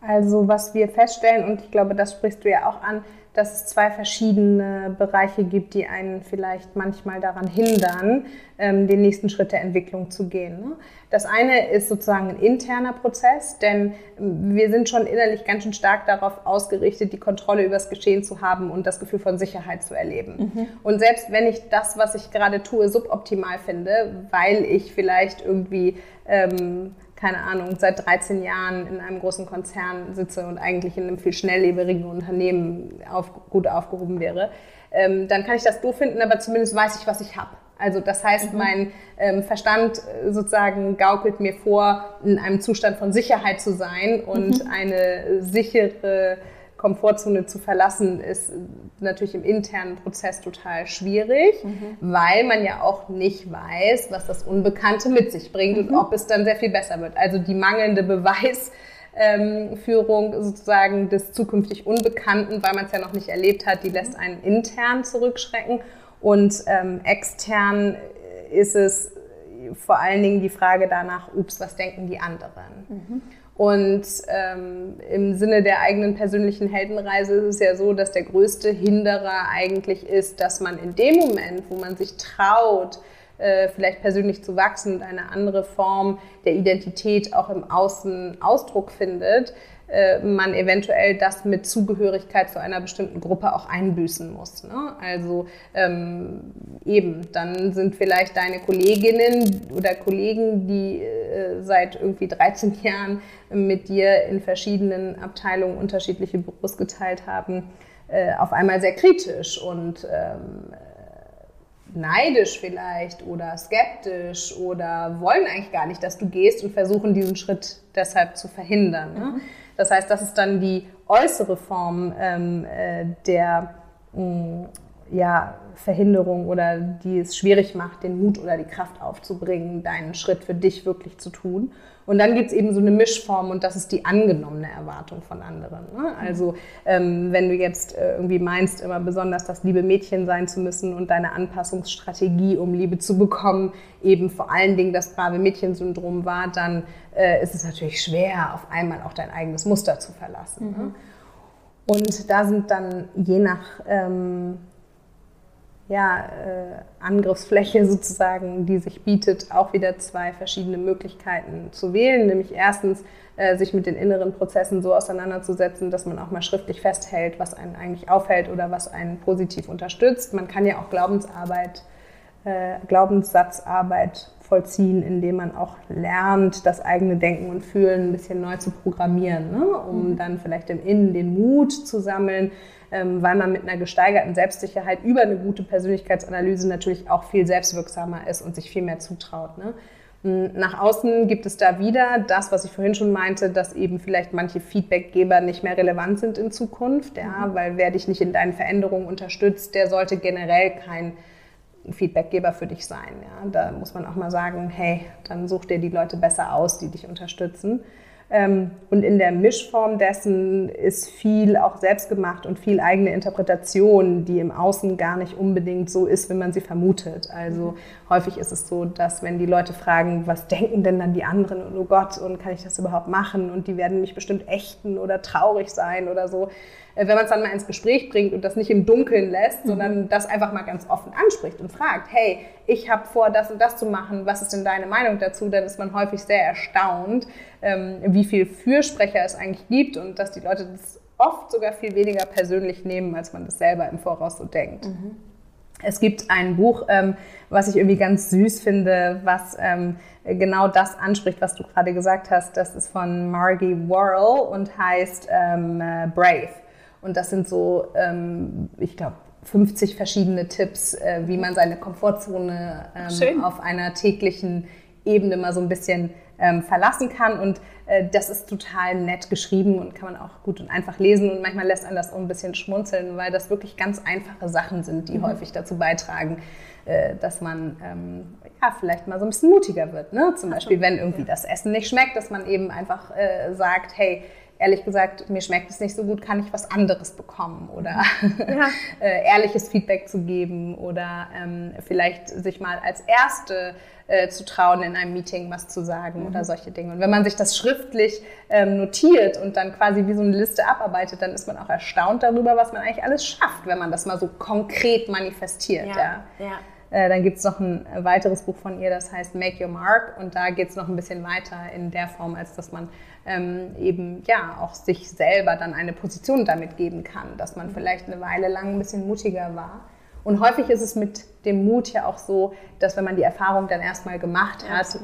Also was wir feststellen, und ich glaube, das sprichst du ja auch an, dass es zwei verschiedene Bereiche gibt, die einen vielleicht manchmal daran hindern, ähm, den nächsten Schritt der Entwicklung zu gehen. Ne? Das eine ist sozusagen ein interner Prozess, denn ähm, wir sind schon innerlich ganz schön stark darauf ausgerichtet, die Kontrolle über das Geschehen zu haben und das Gefühl von Sicherheit zu erleben. Mhm. Und selbst wenn ich das, was ich gerade tue, suboptimal finde, weil ich vielleicht irgendwie ähm, keine Ahnung, seit 13 Jahren in einem großen Konzern sitze und eigentlich in einem viel schnelllebigen Unternehmen auf, gut aufgehoben wäre, ähm, dann kann ich das doof finden, aber zumindest weiß ich, was ich habe. Also das heißt, mhm. mein ähm, Verstand äh, sozusagen gaukelt mir vor, in einem Zustand von Sicherheit zu sein und mhm. eine sichere Komfortzone zu verlassen, ist natürlich im internen Prozess total schwierig, mhm. weil man ja auch nicht weiß, was das Unbekannte mit sich bringt mhm. und ob es dann sehr viel besser wird. Also die mangelnde Beweisführung sozusagen des zukünftig Unbekannten, weil man es ja noch nicht erlebt hat, die lässt einen intern zurückschrecken. Und ähm, extern ist es vor allen Dingen die Frage danach, ups, was denken die anderen? Mhm. Und ähm, im Sinne der eigenen persönlichen Heldenreise ist es ja so, dass der größte Hinderer eigentlich ist, dass man in dem Moment, wo man sich traut, äh, vielleicht persönlich zu wachsen und eine andere Form der Identität auch im Außen Ausdruck findet, äh, man eventuell das mit Zugehörigkeit zu einer bestimmten Gruppe auch einbüßen muss. Ne? Also ähm, eben, dann sind vielleicht deine Kolleginnen oder Kollegen, die äh, seit irgendwie 13 Jahren mit dir in verschiedenen Abteilungen unterschiedliche Büros geteilt haben, äh, auf einmal sehr kritisch und ähm, neidisch vielleicht oder skeptisch oder wollen eigentlich gar nicht, dass du gehst und versuchen diesen Schritt deshalb zu verhindern. Ne? Mhm. Das heißt, das ist dann die äußere Form ähm, äh, der mh, mm, ja, Verhinderung oder die es schwierig macht, den Mut oder die Kraft aufzubringen, deinen Schritt für dich wirklich zu tun. Und dann gibt es eben so eine Mischform und das ist die angenommene Erwartung von anderen. Ne? Also ähm, wenn du jetzt äh, irgendwie meinst, immer besonders das liebe Mädchen sein zu müssen und deine Anpassungsstrategie, um Liebe zu bekommen, eben vor allen Dingen das brave Mädchen-Syndrom war, dann äh, ist es natürlich schwer, auf einmal auch dein eigenes Muster zu verlassen. Ne? Mhm. Ne? Und da sind dann je nach ähm, ja, äh, Angriffsfläche sozusagen, die sich bietet, auch wieder zwei verschiedene Möglichkeiten zu wählen. Nämlich erstens, äh, sich mit den inneren Prozessen so auseinanderzusetzen, dass man auch mal schriftlich festhält, was einen eigentlich aufhält oder was einen positiv unterstützt. Man kann ja auch Glaubensarbeit, äh, Glaubenssatzarbeit vollziehen, indem man auch lernt, das eigene Denken und Fühlen ein bisschen neu zu programmieren, ne? um mhm. dann vielleicht im Innen den Mut zu sammeln, ähm, weil man mit einer gesteigerten Selbstsicherheit über eine gute Persönlichkeitsanalyse natürlich auch viel selbstwirksamer ist und sich viel mehr zutraut. Ne? Hm, nach außen gibt es da wieder das, was ich vorhin schon meinte, dass eben vielleicht manche Feedbackgeber nicht mehr relevant sind in Zukunft, ja, mhm. weil wer dich nicht in deinen Veränderungen unterstützt, der sollte generell kein Feedbackgeber für dich sein. Ja. Da muss man auch mal sagen, hey, dann such dir die Leute besser aus, die dich unterstützen. Ähm, und in der Mischform dessen ist viel auch selbst gemacht und viel eigene Interpretation, die im Außen gar nicht unbedingt so ist, wie man sie vermutet. Also häufig ist es so, dass wenn die Leute fragen, was denken denn dann die anderen und oh Gott, und kann ich das überhaupt machen? Und die werden mich bestimmt ächten oder traurig sein oder so, wenn man es dann mal ins Gespräch bringt und das nicht im Dunkeln lässt, mhm. sondern das einfach mal ganz offen anspricht und fragt, hey, ich habe vor, das und das zu machen, was ist denn deine Meinung dazu? Dann ist man häufig sehr erstaunt, ähm, wie viel Fürsprecher es eigentlich gibt und dass die Leute das oft sogar viel weniger persönlich nehmen, als man das selber im Voraus so denkt. Mhm. Es gibt ein Buch, ähm, was ich irgendwie ganz süß finde, was ähm, genau das anspricht, was du gerade gesagt hast. Das ist von Margie Worrell und heißt ähm, äh, Brave. Und das sind so, ähm, ich glaube, 50 verschiedene Tipps, äh, wie man seine Komfortzone ähm, auf einer täglichen Ebene mal so ein bisschen ähm, verlassen kann. Und äh, das ist total nett geschrieben und kann man auch gut und einfach lesen. Und manchmal lässt einen das auch ein bisschen schmunzeln, weil das wirklich ganz einfache Sachen sind, die mhm. häufig dazu beitragen, äh, dass man ähm, ja, vielleicht mal so ein bisschen mutiger wird. Ne? Zum Beispiel, wenn irgendwie das Essen nicht schmeckt, dass man eben einfach äh, sagt, hey, ehrlich gesagt, mir schmeckt es nicht so gut, kann ich was anderes bekommen oder ja. äh, ehrliches Feedback zu geben oder ähm, vielleicht sich mal als Erste äh, zu trauen, in einem Meeting was zu sagen mhm. oder solche Dinge. Und wenn man sich das schriftlich ähm, notiert und dann quasi wie so eine Liste abarbeitet, dann ist man auch erstaunt darüber, was man eigentlich alles schafft, wenn man das mal so konkret manifestiert. Ja. ja. ja. Äh, dann gibt es noch ein weiteres Buch von ihr, das heißt Make Your Mark. Und da geht es noch ein bisschen weiter in der Form, als dass man ähm, eben ja auch sich selber dann eine Position damit geben kann, dass man vielleicht eine Weile lang ein bisschen mutiger war. Und häufig ist es mit dem Mut ja auch so, dass wenn man die Erfahrung dann erstmal gemacht hat,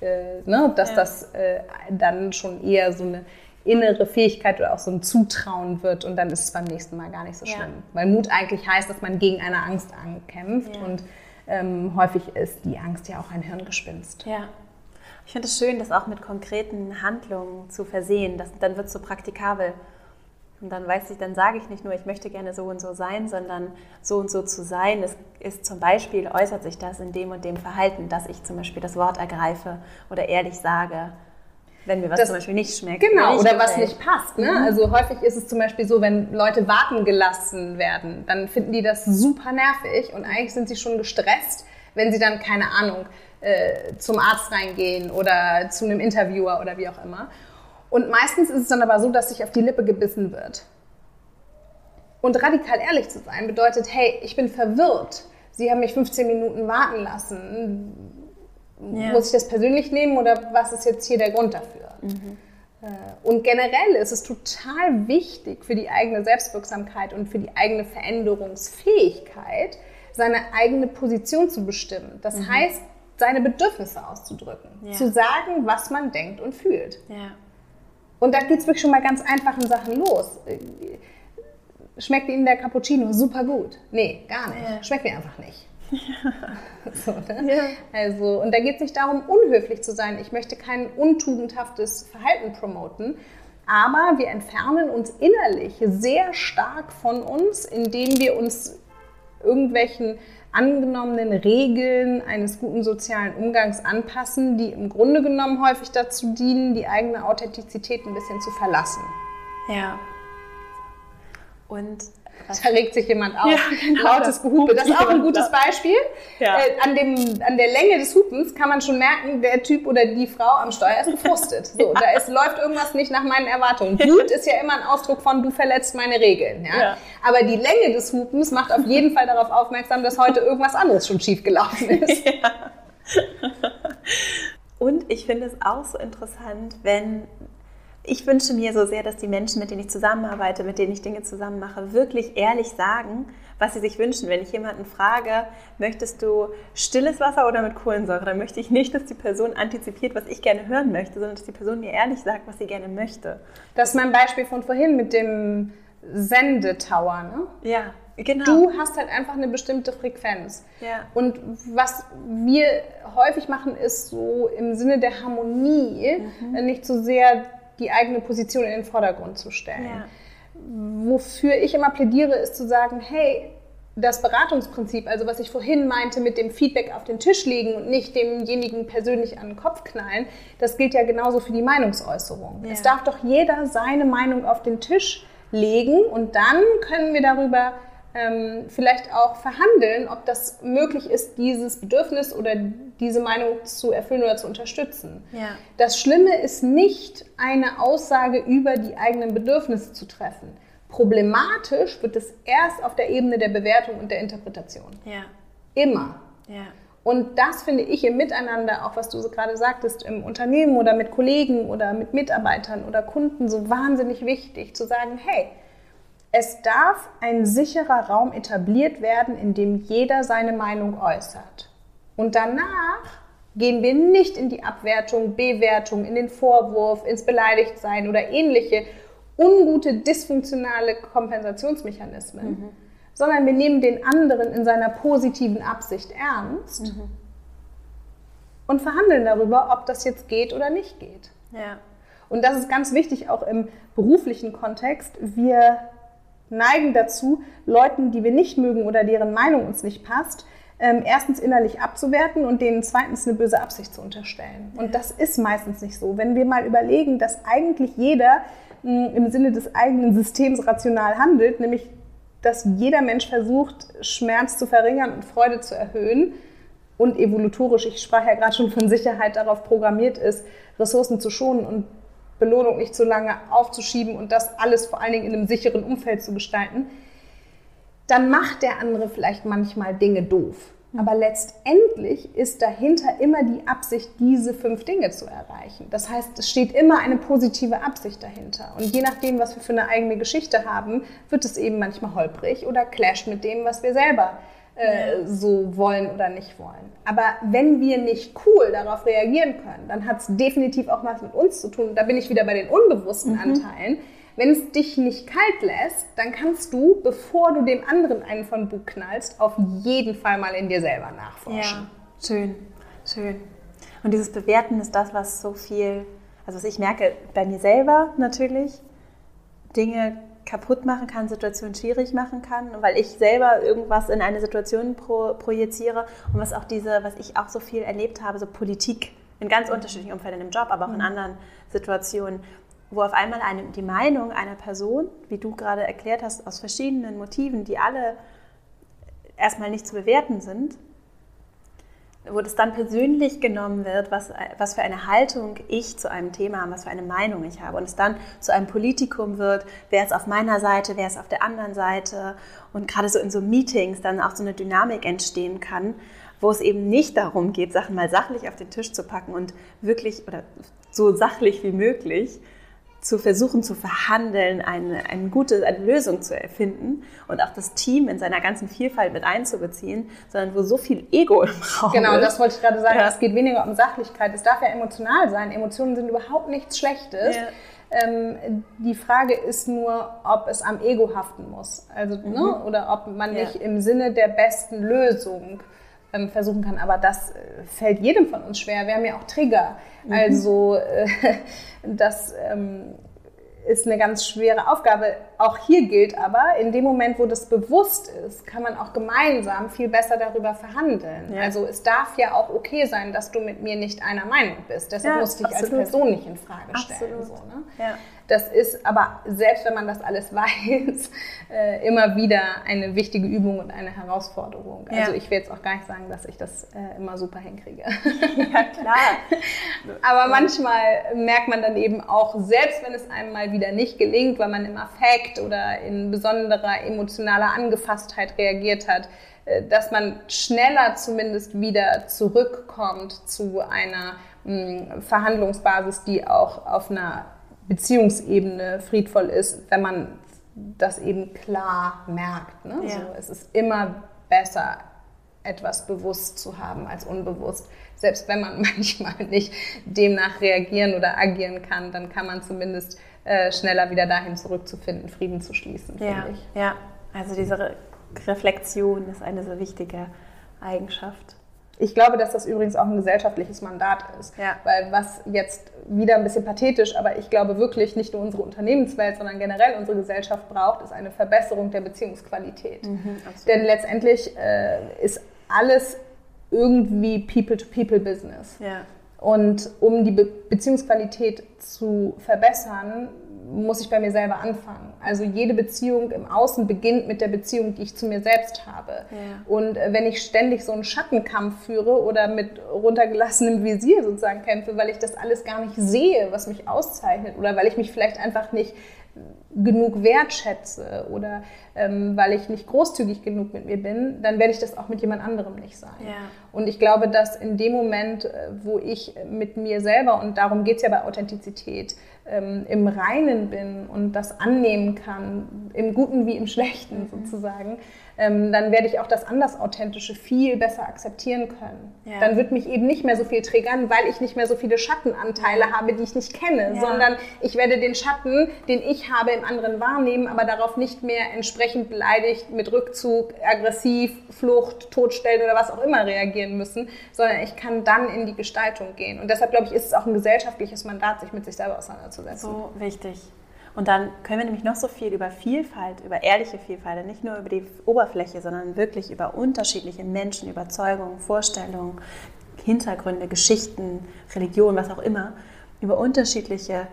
äh, ne, dass ja. das äh, dann schon eher so eine innere Fähigkeit oder auch so ein Zutrauen wird und dann ist es beim nächsten Mal gar nicht so schlimm. Ja. Weil Mut eigentlich heißt, dass man gegen eine Angst ankämpft ja. und ähm, häufig ist die Angst ja auch ein Hirngespinst. Ja. Ich finde es schön, das auch mit konkreten Handlungen zu versehen. Das, dann wird es so praktikabel. Und dann weiß ich, dann sage ich nicht nur, ich möchte gerne so und so sein, sondern so und so zu sein. Es ist zum Beispiel, äußert sich das in dem und dem Verhalten, dass ich zum Beispiel das Wort ergreife oder ehrlich sage wenn mir was das, zum Beispiel nicht schmeckt. Genau, nicht oder gefällt. was nicht passt. Ne? Mhm. Also häufig ist es zum Beispiel so, wenn Leute warten gelassen werden, dann finden die das super nervig und eigentlich sind sie schon gestresst, wenn sie dann, keine Ahnung, äh, zum Arzt reingehen oder zu einem Interviewer oder wie auch immer. Und meistens ist es dann aber so, dass sich auf die Lippe gebissen wird. Und radikal ehrlich zu sein bedeutet, hey, ich bin verwirrt. Sie haben mich 15 Minuten warten lassen ja. Muss ich das persönlich nehmen oder was ist jetzt hier der Grund dafür? Mhm. Äh, und generell ist es total wichtig für die eigene Selbstwirksamkeit und für die eigene Veränderungsfähigkeit, seine eigene Position zu bestimmen. Das mhm. heißt, seine Bedürfnisse auszudrücken, ja. zu sagen, was man denkt und fühlt. Ja. Und da geht es wirklich schon mal ganz einfachen Sachen los. Schmeckt Ihnen der Cappuccino super gut? Nee, gar nicht. Ja. Schmeckt mir einfach nicht. so, ne? ja. Also, und da geht es nicht darum, unhöflich zu sein. Ich möchte kein untugendhaftes Verhalten promoten, aber wir entfernen uns innerlich sehr stark von uns, indem wir uns irgendwelchen angenommenen Regeln eines guten sozialen Umgangs anpassen, die im Grunde genommen häufig dazu dienen, die eigene Authentizität ein bisschen zu verlassen. Ja. Und da regt sich jemand auf. Ja, genau, Lautes Gehupe. Das ist auch ein gutes Beispiel. Ja. Äh, an, dem, an der Länge des Hupens kann man schon merken, der Typ oder die Frau am Steuer ist gefrustet. So, ja. da ist, läuft irgendwas nicht nach meinen Erwartungen. Wut ist ja immer ein Ausdruck von, du verletzt meine Regeln. Ja? Aber die Länge des Hupens macht auf jeden Fall darauf aufmerksam, dass heute irgendwas anderes schon schief gelaufen ist. Und ich finde es auch so interessant, wenn ich wünsche mir so sehr, dass die Menschen, mit denen ich zusammenarbeite, mit denen ich Dinge zusammen mache, wirklich ehrlich sagen, was sie sich wünschen. Wenn ich jemanden frage, möchtest du stilles Wasser oder mit Kohlensäure, dann möchte ich nicht, dass die Person antizipiert, was ich gerne hören möchte, sondern dass die Person mir ehrlich sagt, was sie gerne möchte. Das ist mein Beispiel von vorhin mit dem Sendetower, ne? Ja. Genau. Du hast halt einfach eine bestimmte Frequenz. Ja. Und was wir häufig machen, ist so im Sinne der Harmonie, mhm. nicht so sehr die eigene Position in den Vordergrund zu stellen. Ja. Wofür ich immer plädiere, ist zu sagen, hey, das Beratungsprinzip, also was ich vorhin meinte mit dem Feedback auf den Tisch legen und nicht demjenigen persönlich an den Kopf knallen, das gilt ja genauso für die Meinungsäußerung. Ja. Es darf doch jeder seine Meinung auf den Tisch legen und dann können wir darüber ähm, vielleicht auch verhandeln, ob das möglich ist, dieses Bedürfnis oder diese Meinung zu erfüllen oder zu unterstützen. Ja. Das Schlimme ist nicht, eine Aussage über die eigenen Bedürfnisse zu treffen. Problematisch wird es erst auf der Ebene der Bewertung und der Interpretation. Ja. Immer. Ja. Und das finde ich im Miteinander, auch was du so gerade sagtest, im Unternehmen oder mit Kollegen oder mit Mitarbeitern oder Kunden so wahnsinnig wichtig, zu sagen, hey, es darf ein sicherer Raum etabliert werden, in dem jeder seine Meinung äußert. Und danach gehen wir nicht in die Abwertung, Bewertung, in den Vorwurf, ins Beleidigtsein oder ähnliche ungute, dysfunktionale Kompensationsmechanismen, mhm. sondern wir nehmen den anderen in seiner positiven Absicht ernst mhm. und verhandeln darüber, ob das jetzt geht oder nicht geht. Ja. Und das ist ganz wichtig auch im beruflichen Kontext. Wir neigen dazu, Leuten, die wir nicht mögen oder deren Meinung uns nicht passt, ähm, erstens innerlich abzuwerten und denen zweitens eine böse Absicht zu unterstellen. Und das ist meistens nicht so. Wenn wir mal überlegen, dass eigentlich jeder mh, im Sinne des eigenen Systems rational handelt, nämlich dass jeder Mensch versucht, Schmerz zu verringern und Freude zu erhöhen und evolutorisch, ich sprach ja gerade schon von Sicherheit, darauf programmiert ist, Ressourcen zu schonen und Belohnung nicht zu lange aufzuschieben und das alles vor allen Dingen in einem sicheren Umfeld zu gestalten, dann macht der andere vielleicht manchmal Dinge doof. Aber letztendlich ist dahinter immer die Absicht, diese fünf Dinge zu erreichen. Das heißt, es steht immer eine positive Absicht dahinter. Und je nachdem, was wir für eine eigene Geschichte haben, wird es eben manchmal holprig oder clasht mit dem, was wir selber äh, so wollen oder nicht wollen. Aber wenn wir nicht cool darauf reagieren können, dann hat es definitiv auch was mit uns zu tun. Da bin ich wieder bei den unbewussten mhm. Anteilen wenn es dich nicht kalt lässt, dann kannst du, bevor du dem anderen einen von Bug knallst, auf jeden Fall mal in dir selber nachforschen. Ja, schön, schön. Und dieses Bewerten ist das, was so viel, also was ich merke bei mir selber natürlich, Dinge kaputt machen kann, Situationen schwierig machen kann, weil ich selber irgendwas in eine Situation pro, projiziere und was auch diese, was ich auch so viel erlebt habe, so Politik in ganz unterschiedlichen Umfeldern im Job, aber auch in mhm. anderen Situationen, wo auf einmal eine, die Meinung einer Person, wie du gerade erklärt hast, aus verschiedenen Motiven, die alle erstmal nicht zu bewerten sind, wo das dann persönlich genommen wird, was, was für eine Haltung ich zu einem Thema habe, was für eine Meinung ich habe. Und es dann zu einem Politikum wird, wer ist auf meiner Seite, wer ist auf der anderen Seite. Und gerade so in so Meetings dann auch so eine Dynamik entstehen kann, wo es eben nicht darum geht, Sachen mal sachlich auf den Tisch zu packen und wirklich oder so sachlich wie möglich zu versuchen zu verhandeln, eine, eine gute eine Lösung zu erfinden und auch das Team in seiner ganzen Vielfalt mit einzubeziehen, sondern wo so viel Ego im Raum genau, ist. Genau, das wollte ich gerade sagen. Ja. Es geht weniger um Sachlichkeit. Es darf ja emotional sein. Emotionen sind überhaupt nichts Schlechtes. Ja. Ähm, die Frage ist nur, ob es am Ego haften muss. Also, ne, mhm. ne? oder ob man nicht im Sinne der besten Lösung ähm, versuchen kann. Aber das äh, fällt jedem von uns schwer. Wir haben ja auch Trigger. Mhm. Also äh, das ähm, ist eine ganz schwere Aufgabe. Auch hier gilt aber, in dem Moment, wo das bewusst ist, kann man auch gemeinsam viel besser darüber verhandeln. Ja. Also es darf ja auch okay sein, dass du mit mir nicht einer Meinung bist. Deshalb ja, musst du dich als Person nicht in Frage stellen. So, ne? ja. Das ist aber, selbst wenn man das alles weiß, äh, immer wieder eine wichtige Übung und eine Herausforderung. Also ja. ich will jetzt auch gar nicht sagen, dass ich das äh, immer super hinkriege. Ja, klar. aber manchmal merkt man dann eben auch, selbst wenn es einem mal wieder nicht gelingt, weil man im Affekt oder in besonderer emotionaler Angefasstheit reagiert hat, äh, dass man schneller zumindest wieder zurückkommt zu einer mh, Verhandlungsbasis, die auch auf einer Beziehungsebene friedvoll ist, wenn man das eben klar merkt. Ne? Ja. So, es ist immer besser, etwas bewusst zu haben als unbewusst. Selbst wenn man manchmal nicht demnach reagieren oder agieren kann, dann kann man zumindest äh, schneller wieder dahin zurückzufinden, Frieden zu schließen. Ja, ich. ja. also diese Re Reflexion ist eine so wichtige Eigenschaft. Ich glaube, dass das übrigens auch ein gesellschaftliches Mandat ist. Ja. Weil was jetzt wieder ein bisschen pathetisch, aber ich glaube wirklich nicht nur unsere Unternehmenswelt, sondern generell unsere Gesellschaft braucht, ist eine Verbesserung der Beziehungsqualität. Mhm, Denn letztendlich äh, ist alles irgendwie People-to-People-Business. Ja. Und um die Be Beziehungsqualität zu verbessern, muss ich bei mir selber anfangen. Also jede Beziehung im Außen beginnt mit der Beziehung, die ich zu mir selbst habe. Ja. Und äh, wenn ich ständig so einen Schattenkampf führe oder mit runtergelassenem Visier sozusagen kämpfe, weil ich das alles gar nicht sehe, was mich auszeichnet oder weil ich mich vielleicht einfach nicht genug wertschätze oder ähm, weil ich nicht großzügig genug mit mir bin, dann werde ich das auch mit jemand anderem nicht sein. Ja. Und ich glaube, dass in dem Moment, äh, wo ich mit mir selber, und darum geht es ja bei Authentizität, ähm, im Reinen bin und das annehmen kann, im Guten wie im Schlechten mhm. sozusagen, ähm, dann werde ich auch das Andersauthentische viel besser akzeptieren können. Ja. Dann wird mich eben nicht mehr so viel triggern, weil ich nicht mehr so viele Schattenanteile habe, die ich nicht kenne, ja. sondern ich werde den Schatten, den ich habe, im anderen wahrnehmen, aber darauf nicht mehr entsprechend beleidigt, mit Rückzug, aggressiv, Flucht, Todstellen oder was auch immer reagieren müssen, sondern ich kann dann in die Gestaltung gehen. Und deshalb glaube ich, ist es auch ein gesellschaftliches Mandat, sich mit sich selber auseinanderzusetzen. So wichtig. Und dann können wir nämlich noch so viel über Vielfalt, über ehrliche Vielfalt, nicht nur über die Oberfläche, sondern wirklich über unterschiedliche Menschen, Überzeugungen, Vorstellungen, Hintergründe, Geschichten, Religion, was auch immer, über unterschiedliche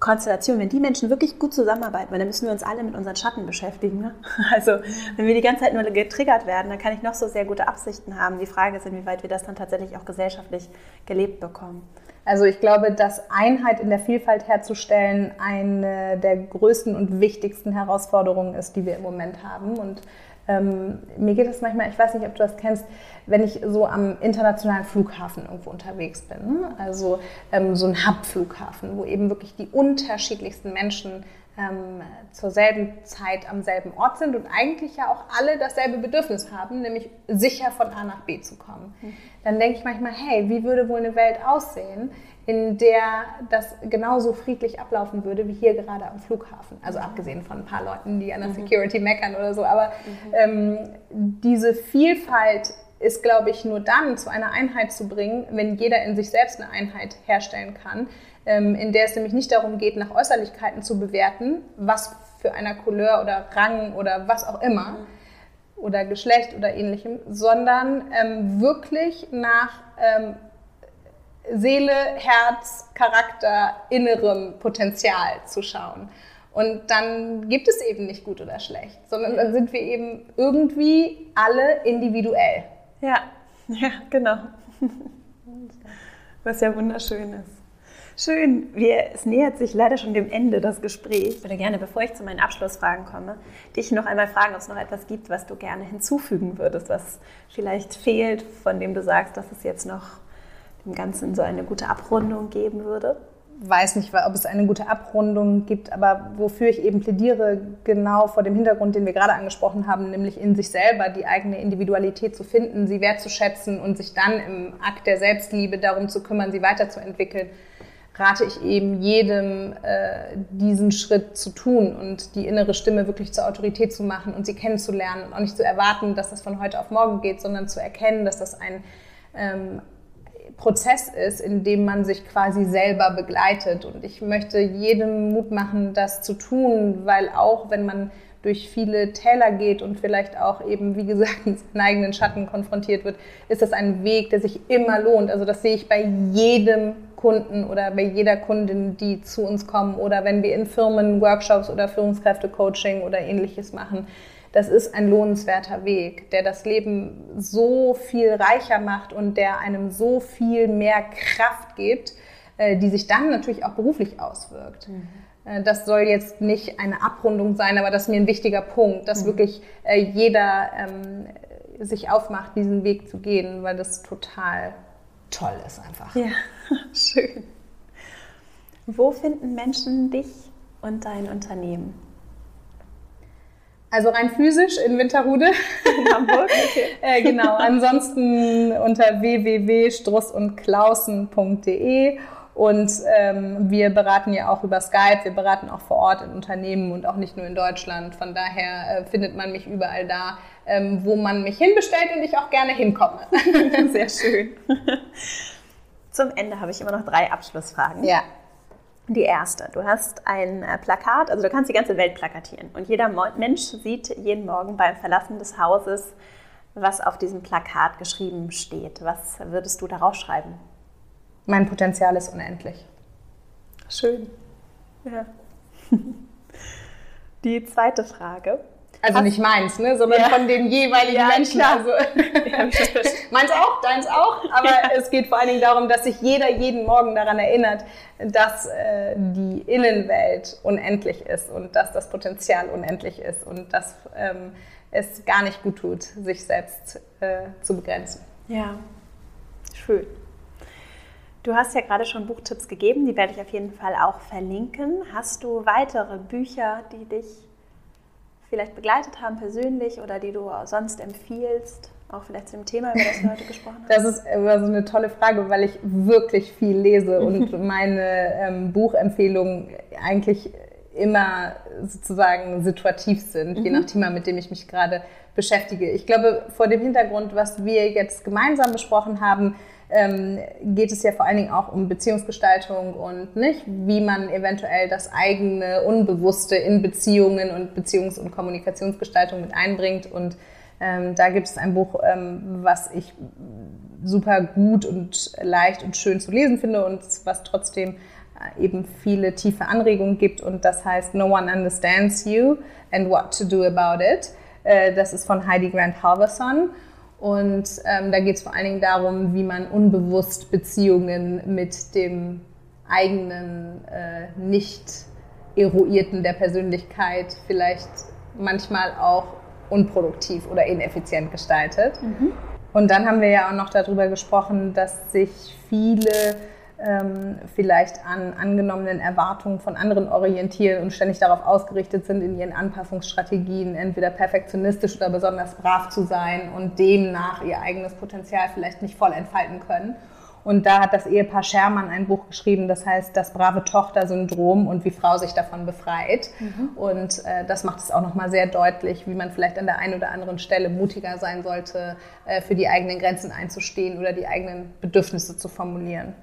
Konstellation, wenn die Menschen wirklich gut zusammenarbeiten, weil dann müssen wir uns alle mit unseren Schatten beschäftigen. Ne? Also wenn wir die ganze Zeit nur getriggert werden, dann kann ich noch so sehr gute Absichten haben. Die Frage ist, inwieweit wir das dann tatsächlich auch gesellschaftlich gelebt bekommen. Also ich glaube, dass Einheit in der Vielfalt herzustellen eine der größten und wichtigsten Herausforderungen ist, die wir im Moment haben. Und ähm, mir geht es manchmal, ich weiß nicht, ob du das kennst, wenn ich so am internationalen Flughafen irgendwo unterwegs bin. Ne? Also ähm, so ein Hub-Flughafen, wo eben wirklich die unterschiedlichsten Menschen ähm, zur selben Zeit am selben Ort sind und eigentlich ja auch alle dasselbe Bedürfnis haben, nämlich sicher von A nach B zu kommen. Mhm. Dann denke ich manchmal, hey, wie würde wohl eine Welt aussehen, in der das genauso friedlich ablaufen würde wie hier gerade am Flughafen. Also abgesehen von ein paar Leuten, die an der mhm. Security meckern oder so. Aber mhm. ähm, diese Vielfalt ist, glaube ich, nur dann zu einer Einheit zu bringen, wenn jeder in sich selbst eine Einheit herstellen kann, in der es nämlich nicht darum geht, nach Äußerlichkeiten zu bewerten, was für einer Couleur oder Rang oder was auch immer mhm. oder Geschlecht oder ähnlichem, sondern ähm, wirklich nach ähm, Seele, Herz, Charakter, innerem Potenzial zu schauen. Und dann gibt es eben nicht gut oder schlecht, sondern dann sind wir eben irgendwie alle individuell. Ja, ja, genau. Was ja wunderschön ist. Schön. Wir, es nähert sich leider schon dem Ende das Gespräch. Ich würde gerne, bevor ich zu meinen Abschlussfragen komme, dich noch einmal fragen, ob es noch etwas gibt, was du gerne hinzufügen würdest, was vielleicht fehlt, von dem du sagst, dass es jetzt noch dem Ganzen so eine gute Abrundung geben würde? weiß nicht, ob es eine gute Abrundung gibt, aber wofür ich eben plädiere, genau vor dem Hintergrund, den wir gerade angesprochen haben, nämlich in sich selber die eigene Individualität zu finden, sie wertzuschätzen und sich dann im Akt der Selbstliebe darum zu kümmern, sie weiterzuentwickeln, rate ich eben jedem, äh, diesen Schritt zu tun und die innere Stimme wirklich zur Autorität zu machen und sie kennenzulernen und auch nicht zu erwarten, dass das von heute auf morgen geht, sondern zu erkennen, dass das ein ähm, Prozess ist, in dem man sich quasi selber begleitet. Und ich möchte jedem Mut machen, das zu tun, weil auch wenn man durch viele Täler geht und vielleicht auch eben, wie gesagt, mit seinen eigenen Schatten konfrontiert wird, ist das ein Weg, der sich immer lohnt. Also das sehe ich bei jedem Kunden oder bei jeder Kundin, die zu uns kommen oder wenn wir in Firmen Workshops oder Führungskräfte-Coaching oder ähnliches machen das ist ein lohnenswerter Weg, der das Leben so viel reicher macht und der einem so viel mehr Kraft gibt, äh, die sich dann natürlich auch beruflich auswirkt. Mhm. Äh, das soll jetzt nicht eine Abrundung sein, aber das ist mir ein wichtiger Punkt, dass mhm. wirklich äh, jeder ähm, sich aufmacht, diesen Weg zu gehen, weil das total toll ist einfach. Ja, schön. Wo finden Menschen dich und dein Unternehmen? Also rein physisch in Winterhude. In Hamburg. Okay. äh, genau. Ansonsten unter www.strussundklausen.de und ähm, wir beraten ja auch über Skype, wir beraten auch vor Ort in Unternehmen und auch nicht nur in Deutschland. Von daher äh, findet man mich überall da, ähm, wo man mich hinbestellt und ich auch gerne hinkomme. Sehr schön. Zum Ende habe ich immer noch drei Abschlussfragen. Ja. Die erste, du hast ein äh, Plakat, also du kannst die ganze Welt plakatieren und jeder Mensch sieht jeden Morgen beim Verlassen des Hauses, was auf diesem Plakat geschrieben steht. Was würdest du darauf schreiben? Mein Potenzial ist unendlich. Schön. Ja. Die zweite Frage. Also nicht meins, ne, sondern ja. von den jeweiligen ja, Menschen. Klar. Also, meins auch, deins auch. Aber ja. es geht vor allen Dingen darum, dass sich jeder jeden Morgen daran erinnert, dass äh, die Innenwelt unendlich ist und dass das Potenzial unendlich ist und dass ähm, es gar nicht gut tut, sich selbst äh, zu begrenzen. Ja, schön. Du hast ja gerade schon Buchtipps gegeben, die werde ich auf jeden Fall auch verlinken. Hast du weitere Bücher, die dich vielleicht begleitet haben persönlich oder die du sonst empfiehlst? Auch vielleicht zu dem Thema, über das wir heute gesprochen haben? Das ist immer so eine tolle Frage, weil ich wirklich viel lese und meine ähm, Buchempfehlungen eigentlich immer sozusagen situativ sind, mhm. je nach Thema, mit dem ich mich gerade beschäftige. Ich glaube, vor dem Hintergrund, was wir jetzt gemeinsam besprochen haben, ähm, geht es ja vor allen Dingen auch um Beziehungsgestaltung und nicht, wie man eventuell das eigene Unbewusste in Beziehungen und Beziehungs- und Kommunikationsgestaltung mit einbringt. Und ähm, da gibt es ein Buch, ähm, was ich super gut und leicht und schön zu lesen finde und was trotzdem eben viele tiefe Anregungen gibt und das heißt No One Understands You and What to Do About It. Äh, das ist von Heidi Grant Halverson und ähm, da geht es vor allen Dingen darum, wie man unbewusst Beziehungen mit dem eigenen äh, nicht eruierten der Persönlichkeit vielleicht manchmal auch unproduktiv oder ineffizient gestaltet. Mhm. Und dann haben wir ja auch noch darüber gesprochen, dass sich viele ähm, vielleicht an angenommenen Erwartungen von anderen orientieren und ständig darauf ausgerichtet sind, in ihren Anpassungsstrategien entweder perfektionistisch oder besonders brav zu sein und demnach ihr eigenes Potenzial vielleicht nicht voll entfalten können. Und da hat das Ehepaar Schermann ein Buch geschrieben, das heißt Das brave Tochter-Syndrom und wie Frau sich davon befreit. Mhm. Und äh, das macht es auch nochmal sehr deutlich, wie man vielleicht an der einen oder anderen Stelle mutiger sein sollte, äh, für die eigenen Grenzen einzustehen oder die eigenen Bedürfnisse zu formulieren.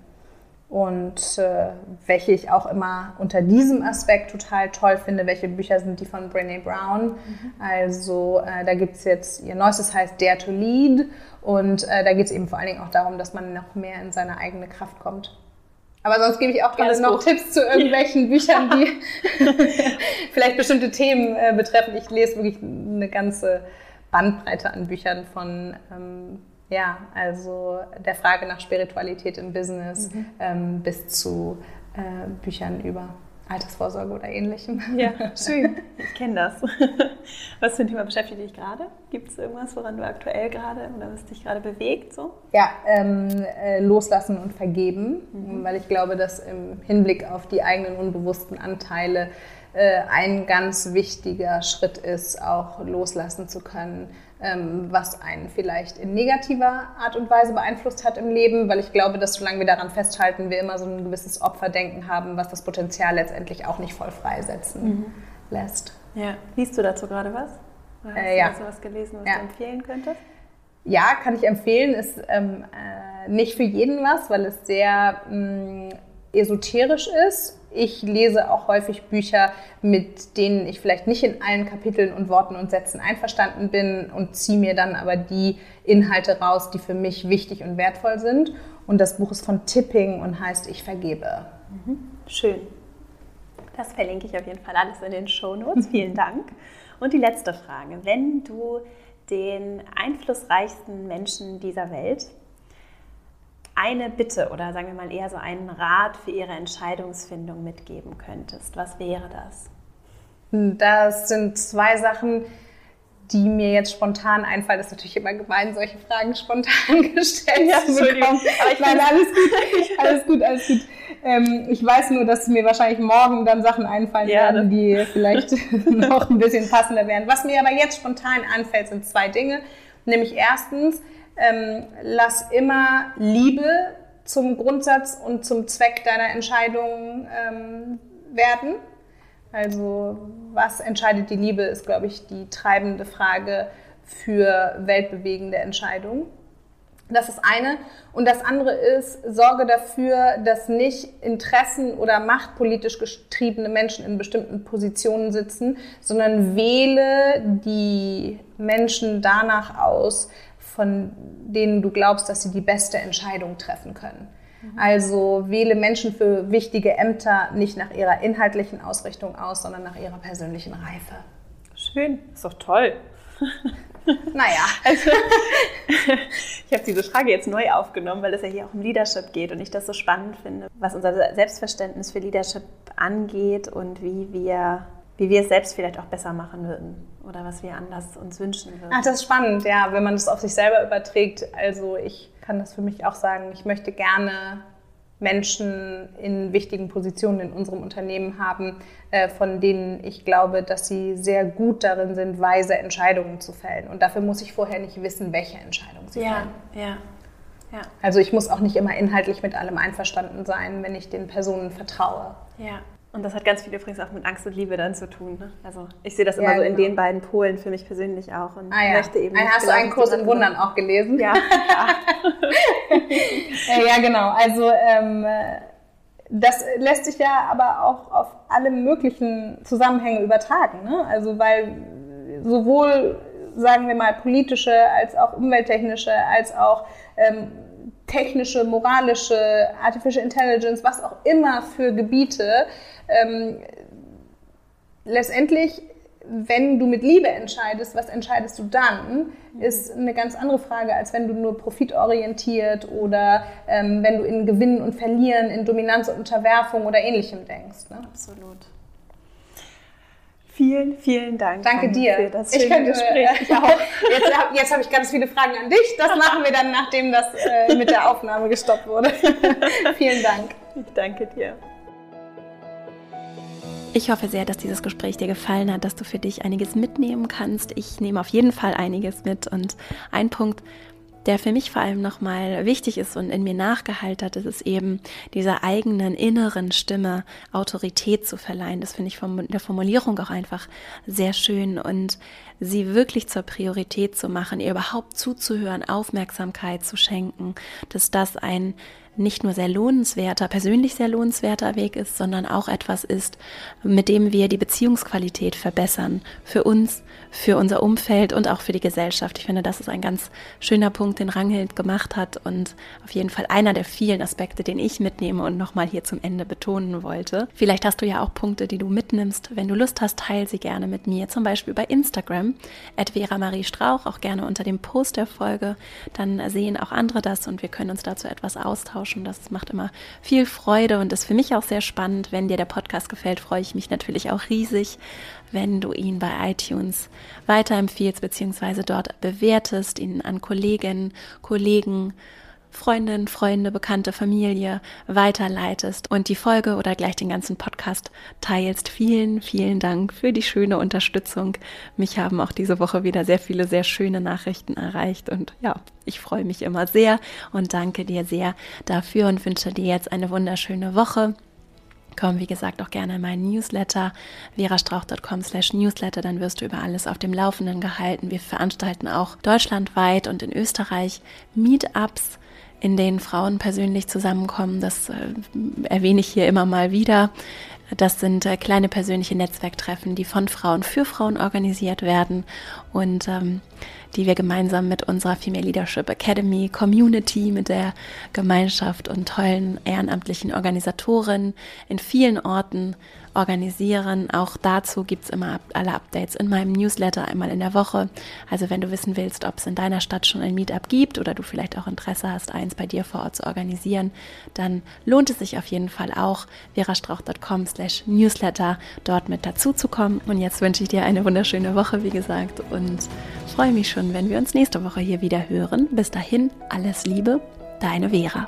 Und äh, welche ich auch immer unter diesem Aspekt total toll finde, welche Bücher sind die von Brené Brown. Mhm. Also äh, da gibt es jetzt, ihr neuestes heißt Dare to Lead und äh, da geht es eben vor allen Dingen auch darum, dass man noch mehr in seine eigene Kraft kommt. Aber sonst gebe ich auch gerne noch Tipps zu irgendwelchen Büchern, die vielleicht bestimmte Themen äh, betreffen. Ich lese wirklich eine ganze Bandbreite an Büchern von ähm, ja, also der Frage nach Spiritualität im Business mhm. ähm, bis zu äh, Büchern über Altersvorsorge oder ähnlichem. Ja, schön. Ich kenne das. Was für ein Thema beschäftigt dich gerade? Gibt es irgendwas, woran du aktuell gerade oder was dich gerade bewegt? So? Ja, ähm, äh, loslassen und vergeben, mhm. weil ich glaube, dass im Hinblick auf die eigenen unbewussten Anteile ein ganz wichtiger Schritt ist, auch loslassen zu können ähm, was einen vielleicht in negativer Art und Weise beeinflusst hat im Leben, weil ich glaube, dass solange wir daran festhalten, wir immer so ein gewisses Opferdenken haben, was das Potenzial letztendlich auch nicht voll freisetzen mhm. lässt. Ja, liest du dazu gerade was? Oder hast äh, ja. du was gelesen, was ja. du empfehlen könntest? Ja, kann ich empfehlen. Ist ähm, äh, nicht für jeden was, weil es sehr mh, mm, esoterisch ist ich lese auch häufig Bücher, mit denen ich vielleicht nicht in allen Kapiteln und Worten und Sätzen einverstanden bin und ziehe mir dann aber die Inhalte raus, die für mich wichtig und wertvoll sind. Und das Buch ist von Tipping und heißt Ich vergebe. Mhm. Schön. Das verlinke ich auf jeden Fall alles in den Show Notes. Vielen Dank. Und die letzte Frage. Wenn du den einflussreichsten Menschen dieser Welt eine Bitte oder sagen wir mal eher so einen Rat für Ihre Entscheidungsfindung mitgeben könntest, was wäre das? Das sind zwei Sachen, die mir jetzt spontan einfallen. Das ist natürlich immer gemein, solche Fragen spontan gestellt ja, zu bekommen. Aber ich Nein, alles gut, alles gut, alles gut. Ähm, ich weiß nur, dass mir wahrscheinlich morgen dann Sachen einfallen ja, werden, die vielleicht noch ein bisschen passender wären. Was mir aber jetzt spontan anfällt, sind zwei Dinge. Nämlich erstens, ähm, lass immer Liebe zum Grundsatz und zum Zweck deiner Entscheidung ähm, werden. Also was entscheidet die Liebe, ist, glaube ich, die treibende Frage für weltbewegende Entscheidungen. Das ist eine. Und das andere ist, sorge dafür, dass nicht Interessen oder machtpolitisch getriebene Menschen in bestimmten Positionen sitzen, sondern wähle die Menschen danach aus, von denen du glaubst, dass sie die beste Entscheidung treffen können. Also wähle Menschen für wichtige Ämter nicht nach ihrer inhaltlichen Ausrichtung aus, sondern nach ihrer persönlichen Reife. Schön, ist doch toll. Naja. Also, ich habe diese Frage jetzt neu aufgenommen, weil es ja hier auch um Leadership geht und ich das so spannend finde, was unser Selbstverständnis für Leadership angeht und wie wir wie wir es selbst vielleicht auch besser machen würden oder was wir anders uns wünschen würden. Ach, das ist spannend, ja, wenn man das auf sich selber überträgt. Also ich kann das für mich auch sagen, ich möchte gerne Menschen in wichtigen Positionen in unserem Unternehmen haben, äh, von denen ich glaube, dass sie sehr gut darin sind, weise Entscheidungen zu fällen. Und dafür muss ich vorher nicht wissen, welche Entscheidung sie ja, fällen. Ja, ja. Also ich muss auch nicht immer inhaltlich mit allem einverstanden sein, wenn ich den Personen vertraue. Ja. Und das hat ganz viel übrigens auch mit Angst und Liebe dann zu tun. Ne? Also ich sehe das immer ja, so in genau. den beiden Polen für mich persönlich auch und ah, ja. möchte eben. Hast du einen Kurs in Wundern auch gelesen? Ja. ja. ja, genau. Also ähm, das lässt sich ja aber auch auf alle möglichen Zusammenhänge übertragen. Ne? Also weil sowohl sagen wir mal politische als auch umwelttechnische als auch ähm, technische, moralische, Artificial Intelligence, was auch immer für Gebiete. Ähm, letztendlich, wenn du mit Liebe entscheidest, was entscheidest du dann, ist eine ganz andere Frage, als wenn du nur profitorientiert oder ähm, wenn du in Gewinnen und Verlieren, in Dominanz und Unterwerfung oder ähnlichem denkst. Ne? Absolut. Vielen, vielen Dank. Danke dir. Für das ich könnte, Gespräch. Ich auch. Jetzt, jetzt habe ich ganz viele Fragen an dich. Das machen wir dann, nachdem das äh, mit der Aufnahme gestoppt wurde. vielen Dank. Ich danke dir. Ich hoffe sehr, dass dieses Gespräch dir gefallen hat, dass du für dich einiges mitnehmen kannst. Ich nehme auf jeden Fall einiges mit. Und ein Punkt, der für mich vor allem nochmal wichtig ist und in mir nachgehalten hat, ist es eben dieser eigenen inneren Stimme Autorität zu verleihen. Das finde ich von der Formulierung auch einfach sehr schön und sie wirklich zur Priorität zu machen, ihr überhaupt zuzuhören, Aufmerksamkeit zu schenken, dass das ein nicht nur sehr lohnenswerter, persönlich sehr lohnenswerter Weg ist, sondern auch etwas ist, mit dem wir die Beziehungsqualität verbessern. Für uns, für unser Umfeld und auch für die Gesellschaft. Ich finde, das ist ein ganz schöner Punkt, den Ranghild gemacht hat und auf jeden Fall einer der vielen Aspekte, den ich mitnehme und nochmal hier zum Ende betonen wollte. Vielleicht hast du ja auch Punkte, die du mitnimmst. Wenn du Lust hast, teile sie gerne mit mir, zum Beispiel bei Instagram, at Vera Marie Strauch, auch gerne unter dem Post der Folge. Dann sehen auch andere das und wir können uns dazu etwas austauschen. Das macht immer viel Freude und ist für mich auch sehr spannend. Wenn dir der Podcast gefällt, freue ich mich natürlich auch riesig, wenn du ihn bei iTunes weiterempfiehlst bzw. dort bewertest, ihn an Kolleginnen, Kollegen, Freundinnen, Freunde, Bekannte, Familie weiterleitest und die Folge oder gleich den ganzen Podcast teilst. Vielen, vielen Dank für die schöne Unterstützung. Mich haben auch diese Woche wieder sehr viele sehr schöne Nachrichten erreicht und ja, ich freue mich immer sehr und danke dir sehr dafür und wünsche dir jetzt eine wunderschöne Woche. Komm, wie gesagt, auch gerne in meinen Newsletter, verastrauch.com slash newsletter, dann wirst du über alles auf dem Laufenden gehalten. Wir veranstalten auch deutschlandweit und in Österreich Meetups in denen Frauen persönlich zusammenkommen. Das äh, erwähne ich hier immer mal wieder. Das sind äh, kleine persönliche Netzwerktreffen, die von Frauen für Frauen organisiert werden und ähm, die wir gemeinsam mit unserer Female Leadership Academy Community, mit der Gemeinschaft und tollen ehrenamtlichen Organisatoren in vielen Orten organisieren. Auch dazu gibt es immer alle Updates in meinem Newsletter einmal in der Woche. Also wenn du wissen willst, ob es in deiner Stadt schon ein Meetup gibt oder du vielleicht auch Interesse hast, eins bei dir vor Ort zu organisieren, dann lohnt es sich auf jeden Fall auch, verastrauch.com slash newsletter dort mit dazu zu kommen. Und jetzt wünsche ich dir eine wunderschöne Woche, wie gesagt, und freue mich schon, wenn wir uns nächste Woche hier wieder hören. Bis dahin, alles Liebe, deine Vera.